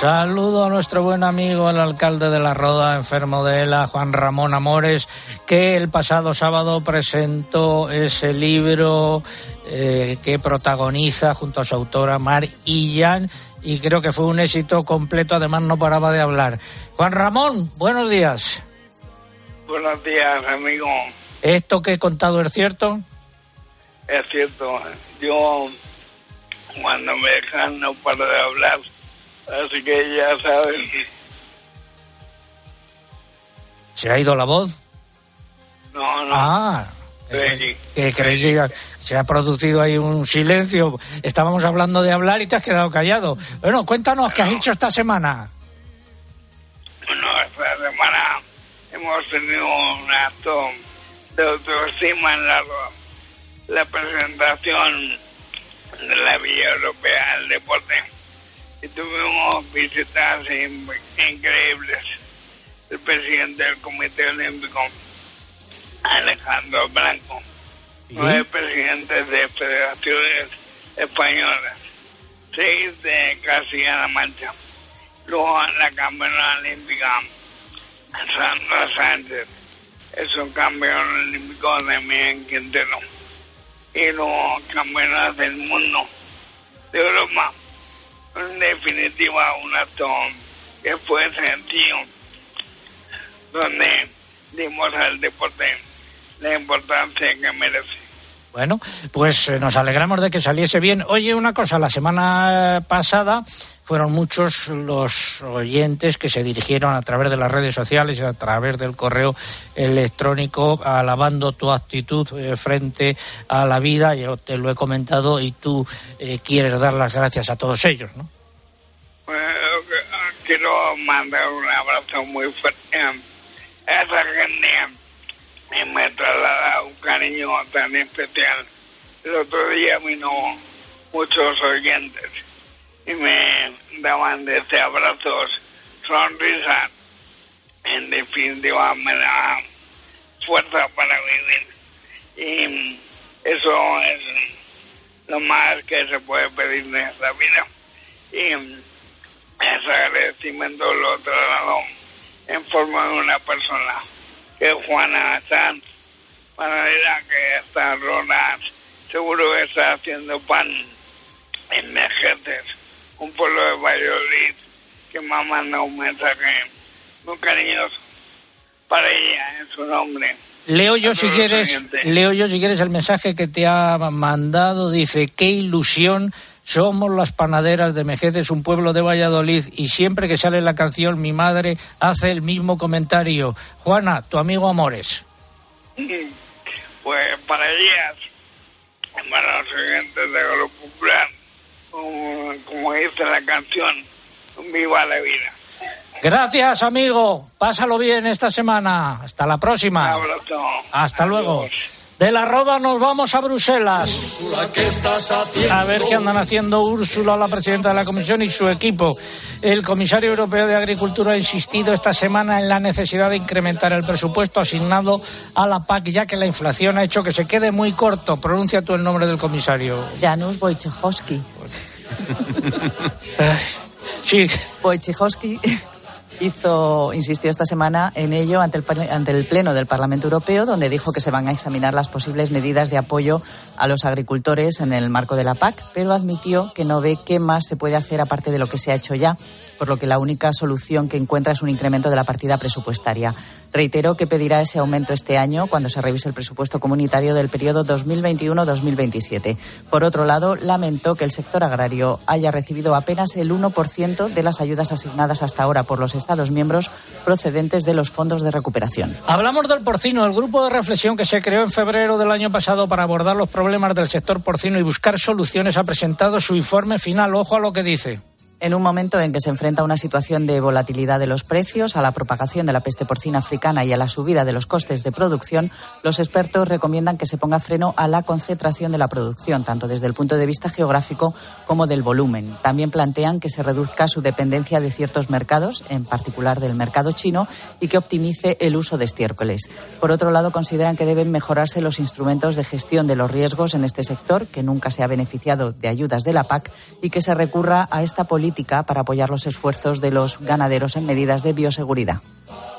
Speaker 3: Saludo a nuestro buen amigo, el alcalde de La Roda, enfermo de ELA, Juan Ramón Amores, que el pasado sábado presentó ese libro eh, que protagoniza junto a su autora Mar Illán y creo que fue un éxito completo, además no paraba de hablar. Juan Ramón, buenos días.
Speaker 27: Buenos días, amigo.
Speaker 3: ¿Esto que he contado es cierto?
Speaker 27: Es cierto, yo cuando me dejan no paro de hablar, así que ya sabes.
Speaker 3: ¿Se ha ido la voz?
Speaker 27: No, no.
Speaker 3: Ah, que creí que se ha producido ahí un silencio. Estábamos hablando de hablar y te has quedado callado. Bueno, cuéntanos qué has hecho esta semana.
Speaker 27: Bueno, esta semana hemos tenido un acto de autoestima en la, la presentación de la Villa Europea del Deporte. Y tuvimos visitas in- increíbles. El presidente del Comité Olímpico, Alejandro Blanco, nueve presidentes de federaciones españolas, seis de Castilla-La Mancha, luego la campeona olímpica Sandra Sánchez, es un campeón olímpico también Quintero, y luego campeonas del mundo de Europa. En definitiva, un acto que fue sencillo, donde dimos al deporte la importancia que merece.
Speaker 3: Bueno, pues eh, nos alegramos de que saliese bien. Oye, una cosa, la semana pasada fueron muchos los oyentes que se dirigieron a través de las redes sociales y a través del correo electrónico alabando tu actitud eh, frente a la vida. Yo te lo he comentado y tú eh, quieres dar las gracias a todos ellos, ¿no?
Speaker 27: Pues, eh, quiero mandar un abrazo muy fuerte a esa gente y me traslada un cariño tan especial. El otro día vino muchos oyentes y me daban desde abrazos, sonrisas. En definitiva, me da fuerza para vivir. Y eso es lo más que se puede pedir en esta vida. Y ese agradecimiento lo traslado en forma de una persona que Juana Sanz, panadera que está en Ronas, seguro que está haciendo pan en Mejetes, un pueblo de Valladolid, que me ha mandado un mensaje muy cariñoso para ella en su nombre.
Speaker 3: Leo yo si quieres,
Speaker 27: oyentes.
Speaker 3: leo yo si quieres el mensaje que te ha mandado. Dice qué ilusión. Somos las panaderas de Mejeces, un pueblo de Valladolid, y siempre que sale la canción, mi madre hace el mismo comentario. Juana, tu amigo Amores.
Speaker 27: Pues para ellas, para los oyentes de Grupo Popular, como, como dice la canción, viva la vida.
Speaker 3: Gracias, amigo. Pásalo bien esta semana. Hasta la próxima.
Speaker 27: Un abrazo.
Speaker 3: Hasta luego. De la Roda nos vamos a Bruselas. A ver qué andan haciendo Úrsula, la presidenta de la Comisión, y su equipo. El comisario europeo de Agricultura ha insistido esta semana en la necesidad de incrementar el presupuesto asignado a la PAC, ya que la inflación ha hecho que se quede muy corto. Pronuncia tú el nombre del comisario.
Speaker 6: Janusz Wojciechowski. *laughs*
Speaker 3: Sí.
Speaker 6: Wojciechowski hizo, insistió esta semana en ello ante el, ante el Pleno del Parlamento Europeo, donde dijo que se van a examinar las posibles medidas de apoyo a los agricultores en el marco de la PAC, pero admitió que no ve qué más se puede hacer aparte de lo que se ha hecho ya, por lo que la única solución que encuentra es un incremento de la partida presupuestaria. Reiteró que pedirá ese aumento este año cuando se revise el presupuesto comunitario del periodo 2021-2027. Por otro lado, lamentó que el sector agrario haya recibido apenas el 1% de las ayudas asignadas hasta ahora por los Estados miembros procedentes de los fondos de recuperación.
Speaker 3: Hablamos del porcino, el grupo de reflexión que se creó en febrero del año pasado para abordar los problemas del sector porcino y buscar soluciones ha presentado su informe final. Ojo a lo que dice.
Speaker 6: En un momento en que se enfrenta a una situación de volatilidad de los precios, a la propagación de la peste porcina africana y a la subida de los costes de producción, los expertos recomiendan que se ponga freno a la concentración de la producción, tanto desde el punto de vista geográfico como del volumen. También plantean que se reduzca su dependencia de ciertos mercados, en particular del mercado chino, y que optimice el uso de estiércoles. Por otro lado, consideran que deben mejorarse los instrumentos de gestión de los riesgos en este sector, que nunca se ha beneficiado de ayudas de la PAC, y que se recurra a esta política para apoyar los esfuerzos de los ganaderos en medidas de bioseguridad.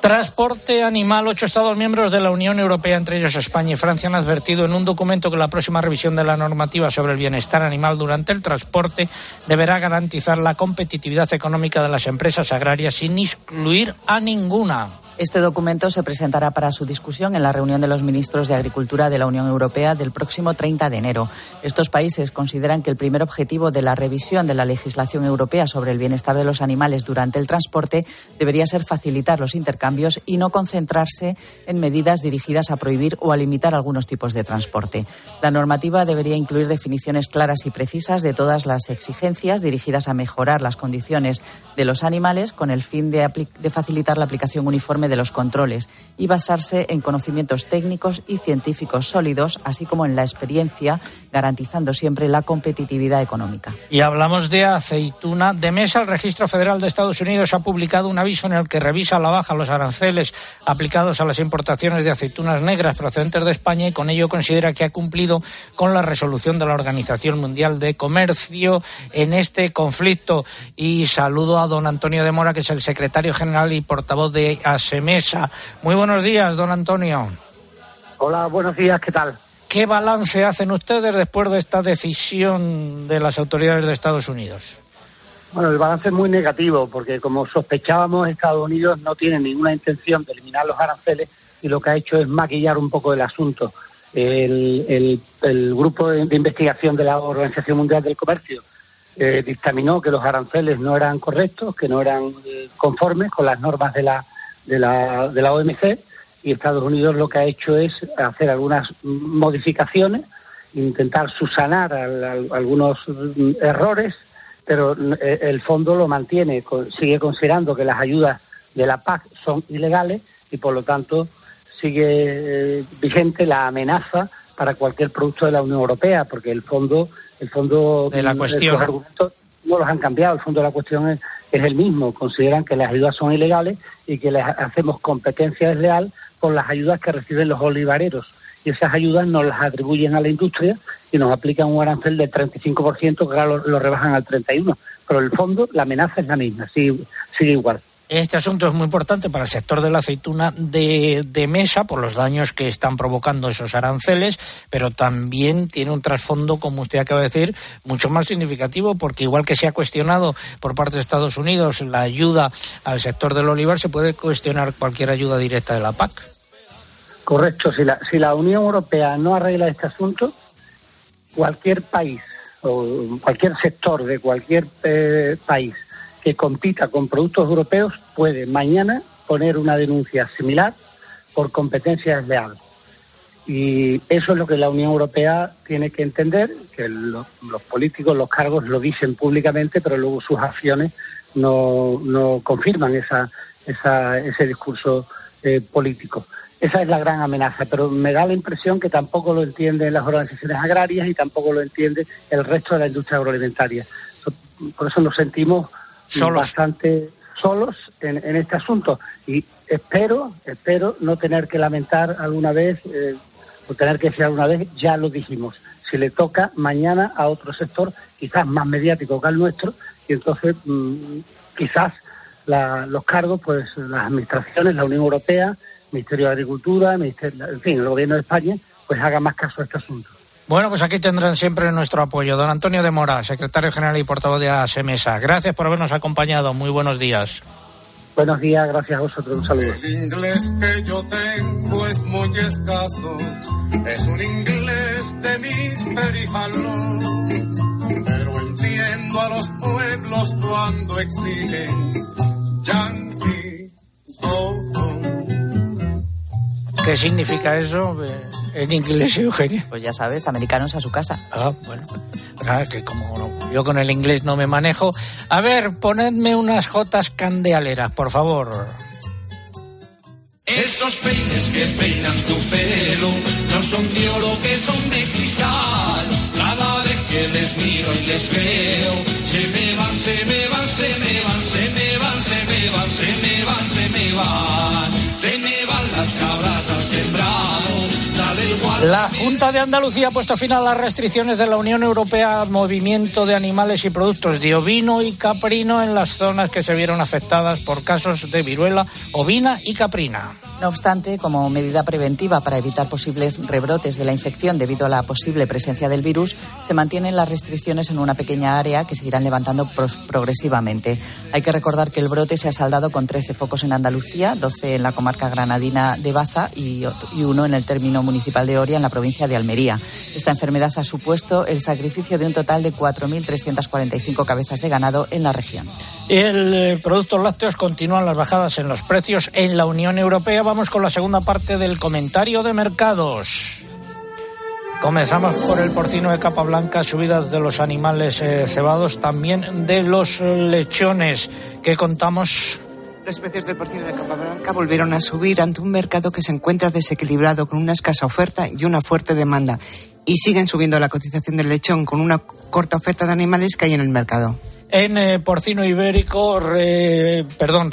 Speaker 3: Transporte animal. Ocho Estados miembros de la Unión Europea, entre ellos España y Francia, han advertido en un documento que la próxima revisión de la normativa sobre el bienestar animal durante el transporte deberá garantizar la competitividad económica de las empresas agrarias sin excluir a ninguna.
Speaker 6: Este documento se presentará para su discusión en la reunión de los ministros de Agricultura de la Unión Europea del próximo 30 de enero. Estos países consideran que el primer objetivo de la revisión de la legislación europea sobre el bienestar de los animales durante el transporte debería ser facilitar los intercambios y no concentrarse en medidas dirigidas a prohibir o a limitar algunos tipos de transporte. La normativa debería incluir definiciones claras y precisas de todas las exigencias dirigidas a mejorar las condiciones de los animales con el fin de, de facilitar la aplicación uniforme de los controles y basarse en conocimientos técnicos y científicos sólidos, así como en la experiencia, garantizando siempre la competitividad económica.
Speaker 3: Y hablamos de aceituna de mesa. El Registro Federal de Estados Unidos ha publicado un aviso en el que revisa a la baja los aranceles aplicados a las importaciones de aceitunas negras procedentes de España y con ello considera que ha cumplido con la resolución de la Organización Mundial de Comercio en este conflicto. Y saludo a don Antonio de Mora, que es el secretario general y portavoz de ASEMESA. Muy buenos días, don Antonio.
Speaker 28: Hola, buenos días, ¿qué tal?
Speaker 3: ¿Qué balance hacen ustedes después de esta decisión de las autoridades de Estados Unidos?
Speaker 28: Bueno, el balance es muy negativo porque, como sospechábamos, Estados Unidos no tiene ninguna intención de eliminar los aranceles y lo que ha hecho es maquillar un poco el asunto. el, el, grupo de, investigación de la Organización Mundial del Comercio eh, dictaminó que los aranceles no eran correctos, que no eran eh, conformes con las normas de la, de la, de la OMC y Estados Unidos lo que ha hecho es hacer algunas modificaciones, intentar subsanar algunos mm, errores, pero eh, el fondo lo mantiene, sigue considerando que las ayudas de la PAC son ilegales y por lo tanto sigue eh, vigente la amenaza para cualquier producto de la Unión Europea, porque el fondo, el fondo
Speaker 3: de la cuestión,
Speaker 28: los argumentos no los han cambiado, el fondo de la cuestión es, es el mismo, consideran que las ayudas son ilegales y que les hacemos competencia desleal con las ayudas que reciben los olivareros. Y esas ayudas nos las atribuyen a la industria y nos aplican un arancel del 35%, que ahora lo, lo rebajan al 31%. Pero el fondo, la amenaza es la misma, sigue, sigue igual.
Speaker 3: Este asunto es muy importante para el sector de la aceituna de, mesa por los daños que están provocando esos aranceles, pero también tiene un trasfondo, como usted acaba de decir, mucho más significativo, porque igual que se ha cuestionado por parte de Estados Unidos la ayuda al sector del olivar, se puede cuestionar cualquier ayuda directa de la PAC.
Speaker 28: Correcto. Si la, si la Unión Europea no arregla este asunto, cualquier país o cualquier sector de cualquier eh, país que compita con productos europeos puede mañana poner una denuncia similar por competencia desleal. Y eso es lo que la Unión Europea tiene que entender, que los políticos, los cargos lo dicen públicamente, pero luego sus acciones no, no confirman esa, esa, ese discurso eh, político. Esa es la gran amenaza, pero me da la impresión que tampoco lo entienden las organizaciones agrarias y tampoco lo entiende el resto de la industria agroalimentaria. Por eso nos sentimos bastante solos en, este asunto y espero, espero no tener que lamentar alguna vez eh, o tener que decir alguna vez, ya lo dijimos, si le toca mañana a otro sector quizás más mediático que al nuestro y entonces mm, quizás los cargos, pues las administraciones, la Unión Europea, Ministerio de Agricultura, Ministerio, en fin, el Gobierno de España, pues haga más caso a este asunto.
Speaker 3: Bueno, pues aquí tendrán siempre nuestro apoyo. Don Antonio de Mora, secretario general y portavoz de ASEMESA. Gracias por habernos acompañado. Muy buenos días.
Speaker 28: Buenos días, gracias a vosotros. Un saludo.
Speaker 4: El inglés que yo tengo es muy escaso. Es un inglés de Mister y Pero entiendo a los pueblos cuando exigen Yankee,
Speaker 3: ¿Qué significa eso? En inglés, Eugenia.
Speaker 6: Pues ya sabes, americanos a su casa.
Speaker 3: Ah, bueno. Ah, que como yo con el inglés no me manejo. A ver, ponedme unas jotas candealeras, por favor.
Speaker 4: Esos peines que peinan tu pelo no son de oro, que son de cristal. Cada vez que les miro y les veo, se me van, se me van, se me van, se me van, se me van, se me van, se me van. Se me van, se me van las cabras al sembrar
Speaker 3: la Junta de Andalucía ha puesto fin a las restricciones de la Unión Europea al movimiento de animales y productos de ovino y caprino en las zonas que se vieron afectadas por casos de viruela ovina y caprina.
Speaker 6: No obstante, como medida preventiva para evitar posibles rebrotes de la infección debido a la posible presencia del virus, se mantienen las restricciones en una pequeña área que se irán levantando progresivamente. Hay que recordar que el brote se ha saldado con 13 focos en Andalucía, 12 en la comarca granadina de Baza y, uno en el término municipal de Oria, en la provincia de Almería. Esta enfermedad ha supuesto el sacrificio de un total de 4.345 cabezas de ganado en la región.
Speaker 3: El eh, productos lácteos continúan las bajadas en los precios en la Unión Europea. Vamos con la segunda parte del comentario de mercados. Comenzamos por el porcino de capa blanca, subidas de los animales eh, cebados, también de los lechones que contamos
Speaker 15: los precios del porcino de capa blanca volvieron a subir ante un mercado que se encuentra desequilibrado con una escasa oferta y una fuerte demanda. Y siguen subiendo la cotización del lechón con una corta oferta de animales que hay en el mercado.
Speaker 3: En eh, porcino ibérico, perdón,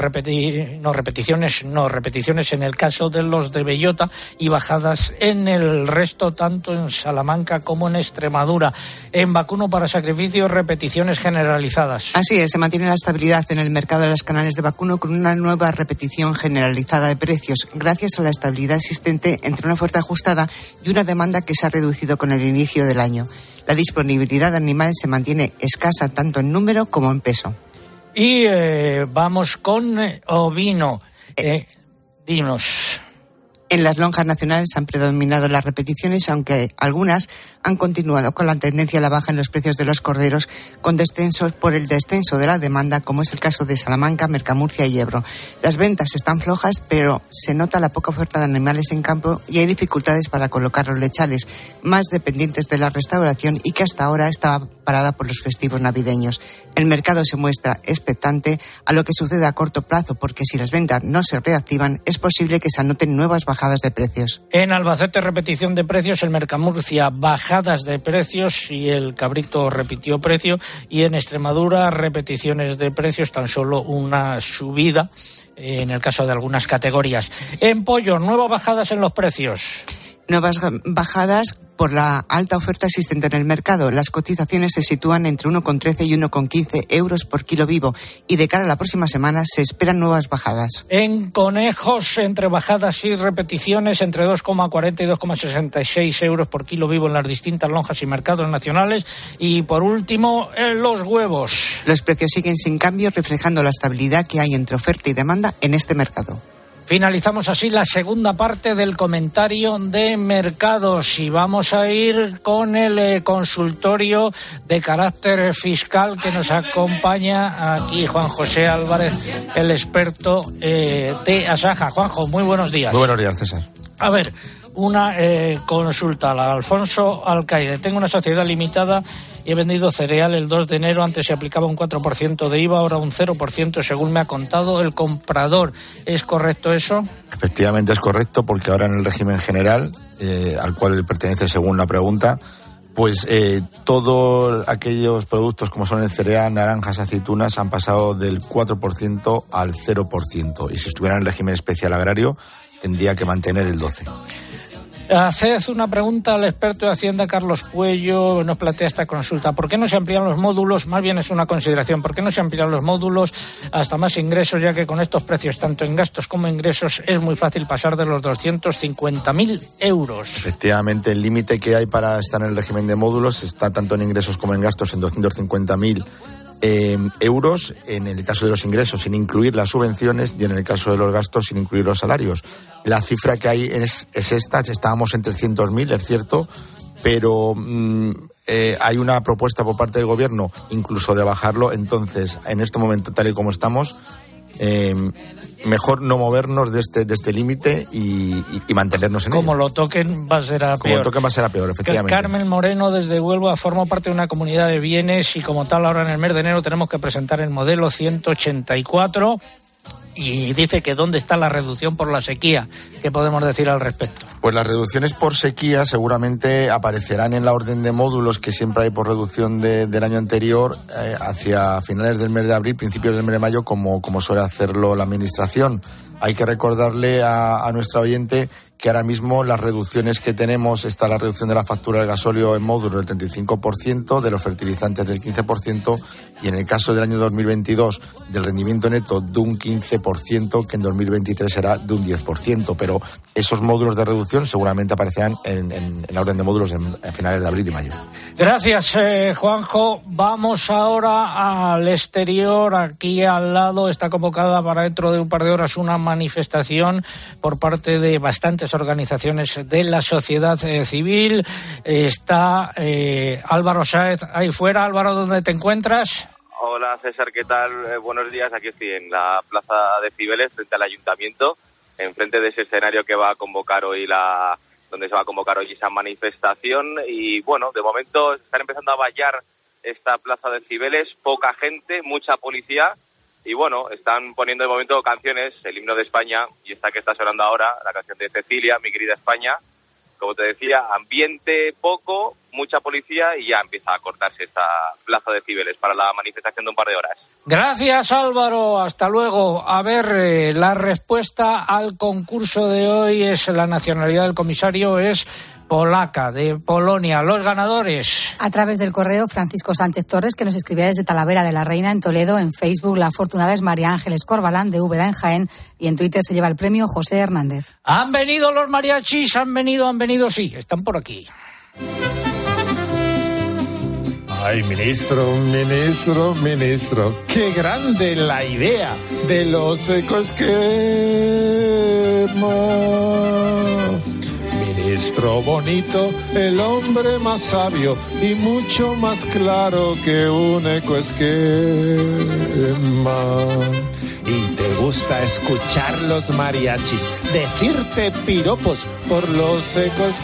Speaker 3: no repeticiones, no repeticiones en el caso de los de bellota y bajadas en el resto, tanto en Salamanca como en Extremadura. En vacuno para sacrificio, repeticiones generalizadas.
Speaker 15: Así es, se mantiene la estabilidad en el mercado de las canales de vacuno con una nueva repetición generalizada de precios, gracias a la estabilidad existente entre una oferta ajustada y una demanda que se ha reducido con el inicio del año. La disponibilidad de animales se mantiene escasa tanto en número como en peso.
Speaker 3: Y eh, vamos con eh, ovino. Eh, dinos.
Speaker 15: En las lonjas nacionales han predominado las repeticiones, aunque algunas han continuado con la tendencia a la baja en los precios de los corderos, con descensos por el descenso de la demanda, como es el caso de Salamanca, Mercamurcia y Ebro. Las ventas están flojas, pero se nota la poca oferta de animales en campo y hay dificultades para colocar los lechales, más dependientes de la restauración y que hasta ahora estaba parada por los festivos navideños. El mercado se muestra expectante a lo que sucede a corto plazo, porque si las ventas no se reactivan, es posible que se anoten nuevas bajas de precios.
Speaker 3: En Albacete repetición de precios, el Mercamurcia bajadas de precios y el Cabrito repitió precio y en Extremadura repeticiones de precios, tan solo una subida en el caso de algunas categorías. En pollo, nuevas bajadas en los precios.
Speaker 15: Nuevas bajadas por la alta oferta existente en el mercado. Las cotizaciones se sitúan entre 1,13 y 1,15 euros por kilo vivo y de cara a la próxima semana se esperan nuevas bajadas.
Speaker 3: En conejos, entre bajadas y repeticiones, entre 2,40 y 2,66 euros por kilo vivo en las distintas lonjas y mercados nacionales. Y por último, en los huevos.
Speaker 15: Los precios siguen sin cambio, reflejando la estabilidad que hay entre oferta y demanda en este mercado.
Speaker 3: Finalizamos así la segunda parte del comentario de mercados y vamos a ir con el eh, consultorio de carácter fiscal que nos acompaña aquí Juan José Álvarez, el experto eh, de Asaja. Juanjo, muy buenos días.
Speaker 29: Muy buenos días, César.
Speaker 3: A ver, una eh, consulta a la Alfonso Alcaide. Tengo una sociedad limitada y he vendido cereal el 2 de enero. Antes se aplicaba un 4% de IVA, ahora un 0%, según me ha contado el comprador. ¿Es correcto eso?
Speaker 29: Efectivamente es correcto, porque ahora en el régimen general, eh, al cual pertenece según la pregunta, pues eh, todos aquellos productos como son el cereal, naranjas, aceitunas han pasado del 4% al 0%. Y si estuviera en el régimen especial agrario, tendría que mantener el 12%.
Speaker 3: Haced una pregunta al experto de Hacienda, Carlos Puello, nos plantea esta consulta. ¿Por qué no se amplían los módulos? Más bien es una consideración. ¿Por qué no se amplían los módulos hasta más ingresos, ya que con estos precios, tanto en gastos como ingresos, es muy fácil pasar de los 250.000 euros?
Speaker 29: Efectivamente, el límite que hay para estar en el régimen de módulos está tanto en ingresos como en gastos en 250.000 eh, euros en el caso de los ingresos sin incluir las subvenciones y en el caso de los gastos sin incluir los salarios. La cifra que hay es, es esta, estábamos en 300.000, es cierto, pero mm, eh, hay una propuesta por parte del gobierno incluso de bajarlo, entonces en este momento tal y como estamos, eh, mejor no movernos de este, de este límite y, y, mantenernos en
Speaker 3: Como lo toquen va a ser a peor.
Speaker 29: Como lo toquen va a ser a peor, efectivamente.
Speaker 3: Carmen Moreno desde Huelva forma parte de una comunidad de bienes y como tal ahora en el mes de enero tenemos que presentar el modelo 184 y dice que dónde está la reducción por la sequía. ¿Qué podemos decir al respecto?
Speaker 29: Pues las reducciones por sequía seguramente aparecerán en la orden de módulos que siempre hay por reducción de, del año anterior eh, hacia finales del mes de abril, principios del mes de mayo, como, como suele hacerlo la Administración. Hay que recordarle a, a nuestra oyente que ahora mismo las reducciones que tenemos está la reducción de la factura del gasóleo en módulo del 35%, de los fertilizantes del 15% y en el caso del año 2022 del rendimiento neto de un 15% que en 2023 será de un 10%. Pero esos módulos de reducción seguramente aparecerán en, la orden de módulos en, en, finales de abril y mayo.
Speaker 3: Gracias, eh, Juanjo. Vamos ahora al exterior. Aquí al lado está convocada para dentro de un par de horas una manifestación por parte de bastantes organizaciones de la sociedad eh, civil. está eh, Álvaro Sáez ahí fuera. Álvaro, ¿dónde te encuentras?
Speaker 30: Hola César, ¿qué tal? Eh, buenos días. Aquí estoy en la plaza de Cibeles, frente al ayuntamiento, enfrente de ese escenario que va a convocar hoy la donde se va a convocar hoy esa manifestación. Y bueno, de momento están empezando a vallar esta plaza de Cibeles, poca gente, mucha policía. Y bueno, están poniendo de momento canciones, el himno de España y esta que está sonando ahora, la canción de Cecilia, mi querida España. Como te decía, ambiente poco, mucha policía y ya empieza a cortarse esta plaza de Cibeles para la manifestación de un par de horas.
Speaker 3: Gracias Álvaro, hasta luego. A ver, eh, la respuesta al concurso de hoy es la nacionalidad del comisario es polaca de Polonia. Los ganadores.
Speaker 7: A través del correo Francisco Sánchez Torres, que nos escribía desde Talavera de la Reina en Toledo. En Facebook, la afortunada es María Ángeles Corbalán de Úbeda en Jaén. Y en Twitter se lleva el premio José Hernández.
Speaker 3: Han venido los mariachis, han venido, han venido, sí, están por aquí.
Speaker 31: Ay, ministro, ministro, ministro, qué grande la idea de los ecos que... ministro bonito, el hombre más sabio y mucho más claro que un ecoesquema. Y te gusta escuchar los mariachis, decirte piropos por los ecoesquemas.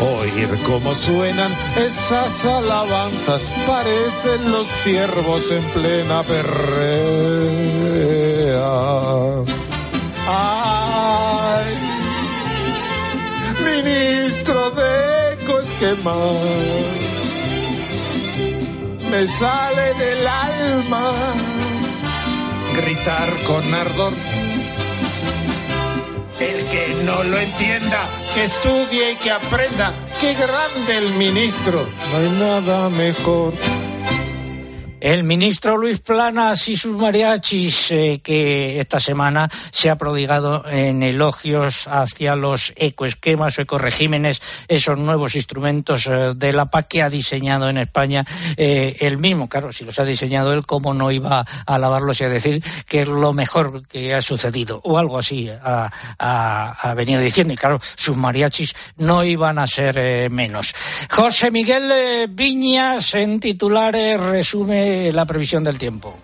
Speaker 31: Oír cómo suenan esas alabanzas, parecen los ciervos en plena perrea. Ay, ministro de Ecoesquema, me sale del alma gritar con ardor. El que no lo entienda, que estudie y que aprenda. Qué grande el ministro. No hay nada mejor.
Speaker 3: El ministro Luis Planas y sus mariachis, eh, que esta semana se ha prodigado en elogios hacia los ecoesquemas o ecoregímenes, esos nuevos instrumentos eh, de la PAC que ha diseñado en España eh, él mismo. Claro, si los ha diseñado él, ¿cómo no iba a alabarlos y a decir que es lo mejor que ha sucedido? O algo así ha, ha- venido diciendo. Y claro, sus mariachis no iban a ser eh, menos. José Miguel eh, Viñas, en titulares, resume la previsión del tiempo.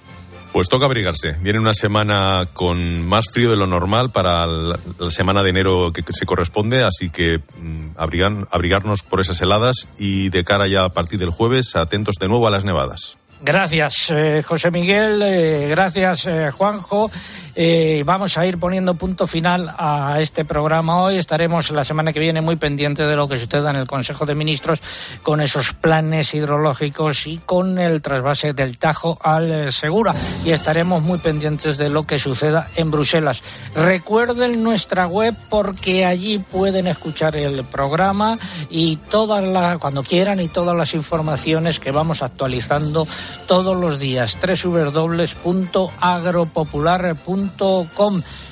Speaker 32: Pues toca abrigarse. Viene una semana con más frío de lo normal para la, la semana de enero que se corresponde, así que mm, abrigan- abrigarnos por esas heladas y de cara ya a partir del jueves, atentos de nuevo a las nevadas.
Speaker 3: Gracias, eh, José Miguel. eh, gracias, eh, Juanjo. Eh, vamos a ir poniendo punto final a este programa hoy. Estaremos la semana que viene muy pendientes de lo que suceda en el Consejo de Ministros con esos planes hidrológicos y con el trasvase del Tajo al Segura. Y estaremos muy pendientes de lo que suceda en Bruselas. Recuerden nuestra web porque allí pueden escuchar el programa y todas las, cuando quieran y todas las informaciones que vamos actualizando todos los días. www.agropopular.com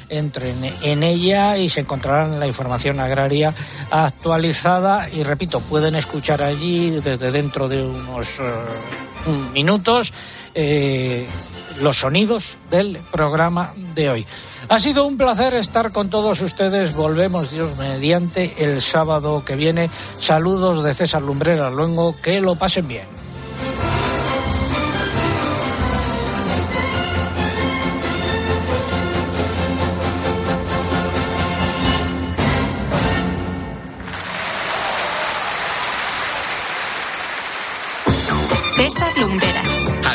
Speaker 3: entren en ella y se encontrarán la información agraria actualizada y repito, pueden escuchar allí desde dentro de unos eh, minutos eh, los sonidos del programa de hoy. Ha sido un placer estar con todos ustedes. Volvemos, Dios mediante, el sábado que viene. Saludos de César Lumbreras Luengo. Que lo pasen bien.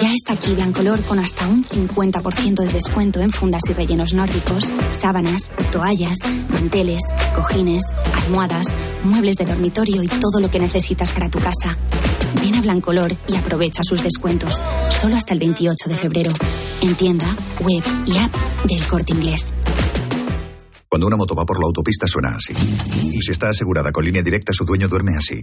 Speaker 33: Ya está aquí Blancolor con hasta un 50% de descuento en fundas y rellenos nórdicos, sábanas, toallas, manteles, cojines, almohadas, muebles de dormitorio y todo lo que necesitas para tu casa. Ven a Blancolor y aprovecha sus descuentos. Solo hasta el 28 de febrero. En tienda, web y app del corte inglés.
Speaker 20: Cuando una moto va por la autopista suena así. Y si está asegurada con línea directa, su dueño duerme así.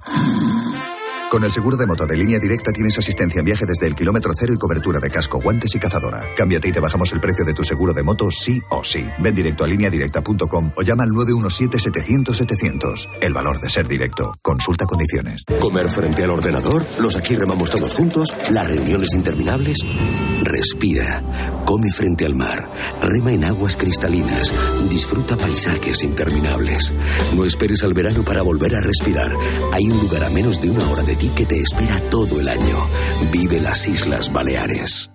Speaker 20: Con el seguro de moto de línea directa tienes asistencia en viaje desde el kilómetro cero y cobertura de casco, guantes y cazadora. Cámbiate y te bajamos el precio de tu seguro de moto sí o sí. Ven directo a lineadirecta.com o llama al 917-700-700. El valor de ser directo. Consulta condiciones.
Speaker 25: Comer frente al ordenador, los aquí remamos todos juntos, las reuniones interminables. Respira, come frente al mar, rema en aguas cristalinas, disfruta paisajes interminables. No esperes al verano para volver a respirar. Hay un lugar a menos de una hora de que te espera todo el año. Vive las Islas Baleares.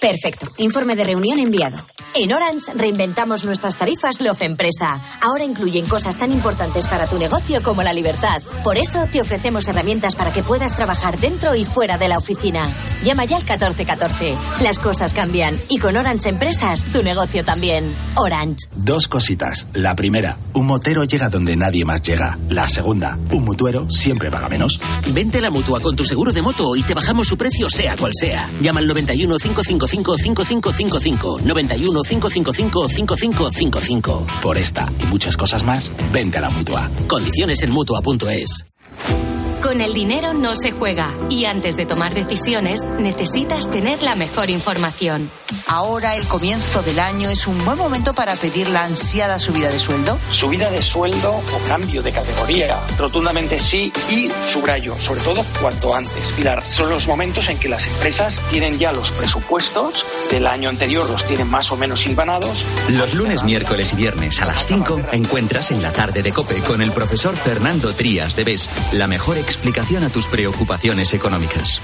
Speaker 34: Perfecto. Informe de reunión enviado.
Speaker 33: En Orange reinventamos nuestras tarifas Love Empresa. Ahora incluyen cosas tan importantes para tu negocio como la libertad. Por eso te ofrecemos herramientas para que puedas trabajar dentro y fuera de la oficina. Llama ya al 1414. Las cosas cambian y con Orange Empresas tu negocio también. Orange.
Speaker 16: Dos cositas. La primera, un motero llega donde nadie más llega. La segunda, un mutuero siempre paga menos.
Speaker 24: Vente a la mutua con tu seguro de moto y te bajamos su precio sea cual sea. Llama al 91 555 5555 91 555 5555.
Speaker 16: Por esta y muchas cosas más, vente a la mutua.
Speaker 24: Condiciones en mutua.es.
Speaker 1: Con el dinero no se juega y antes de tomar decisiones necesitas tener la mejor información.
Speaker 35: Ahora el comienzo del año es un buen momento para pedir la ansiada subida de sueldo.
Speaker 36: Subida de sueldo o cambio de categoría. Rotundamente sí y subrayo, sobre todo cuanto antes. Pilar, son los momentos en que las empresas tienen ya los presupuestos del año anterior, los tienen más o menos hilvanados.
Speaker 21: Los lunes, miércoles y viernes a las 5 encuentras en la tarde de Cope con el profesor Fernando Trías de BES la mejor explicación a tus preocupaciones económicas.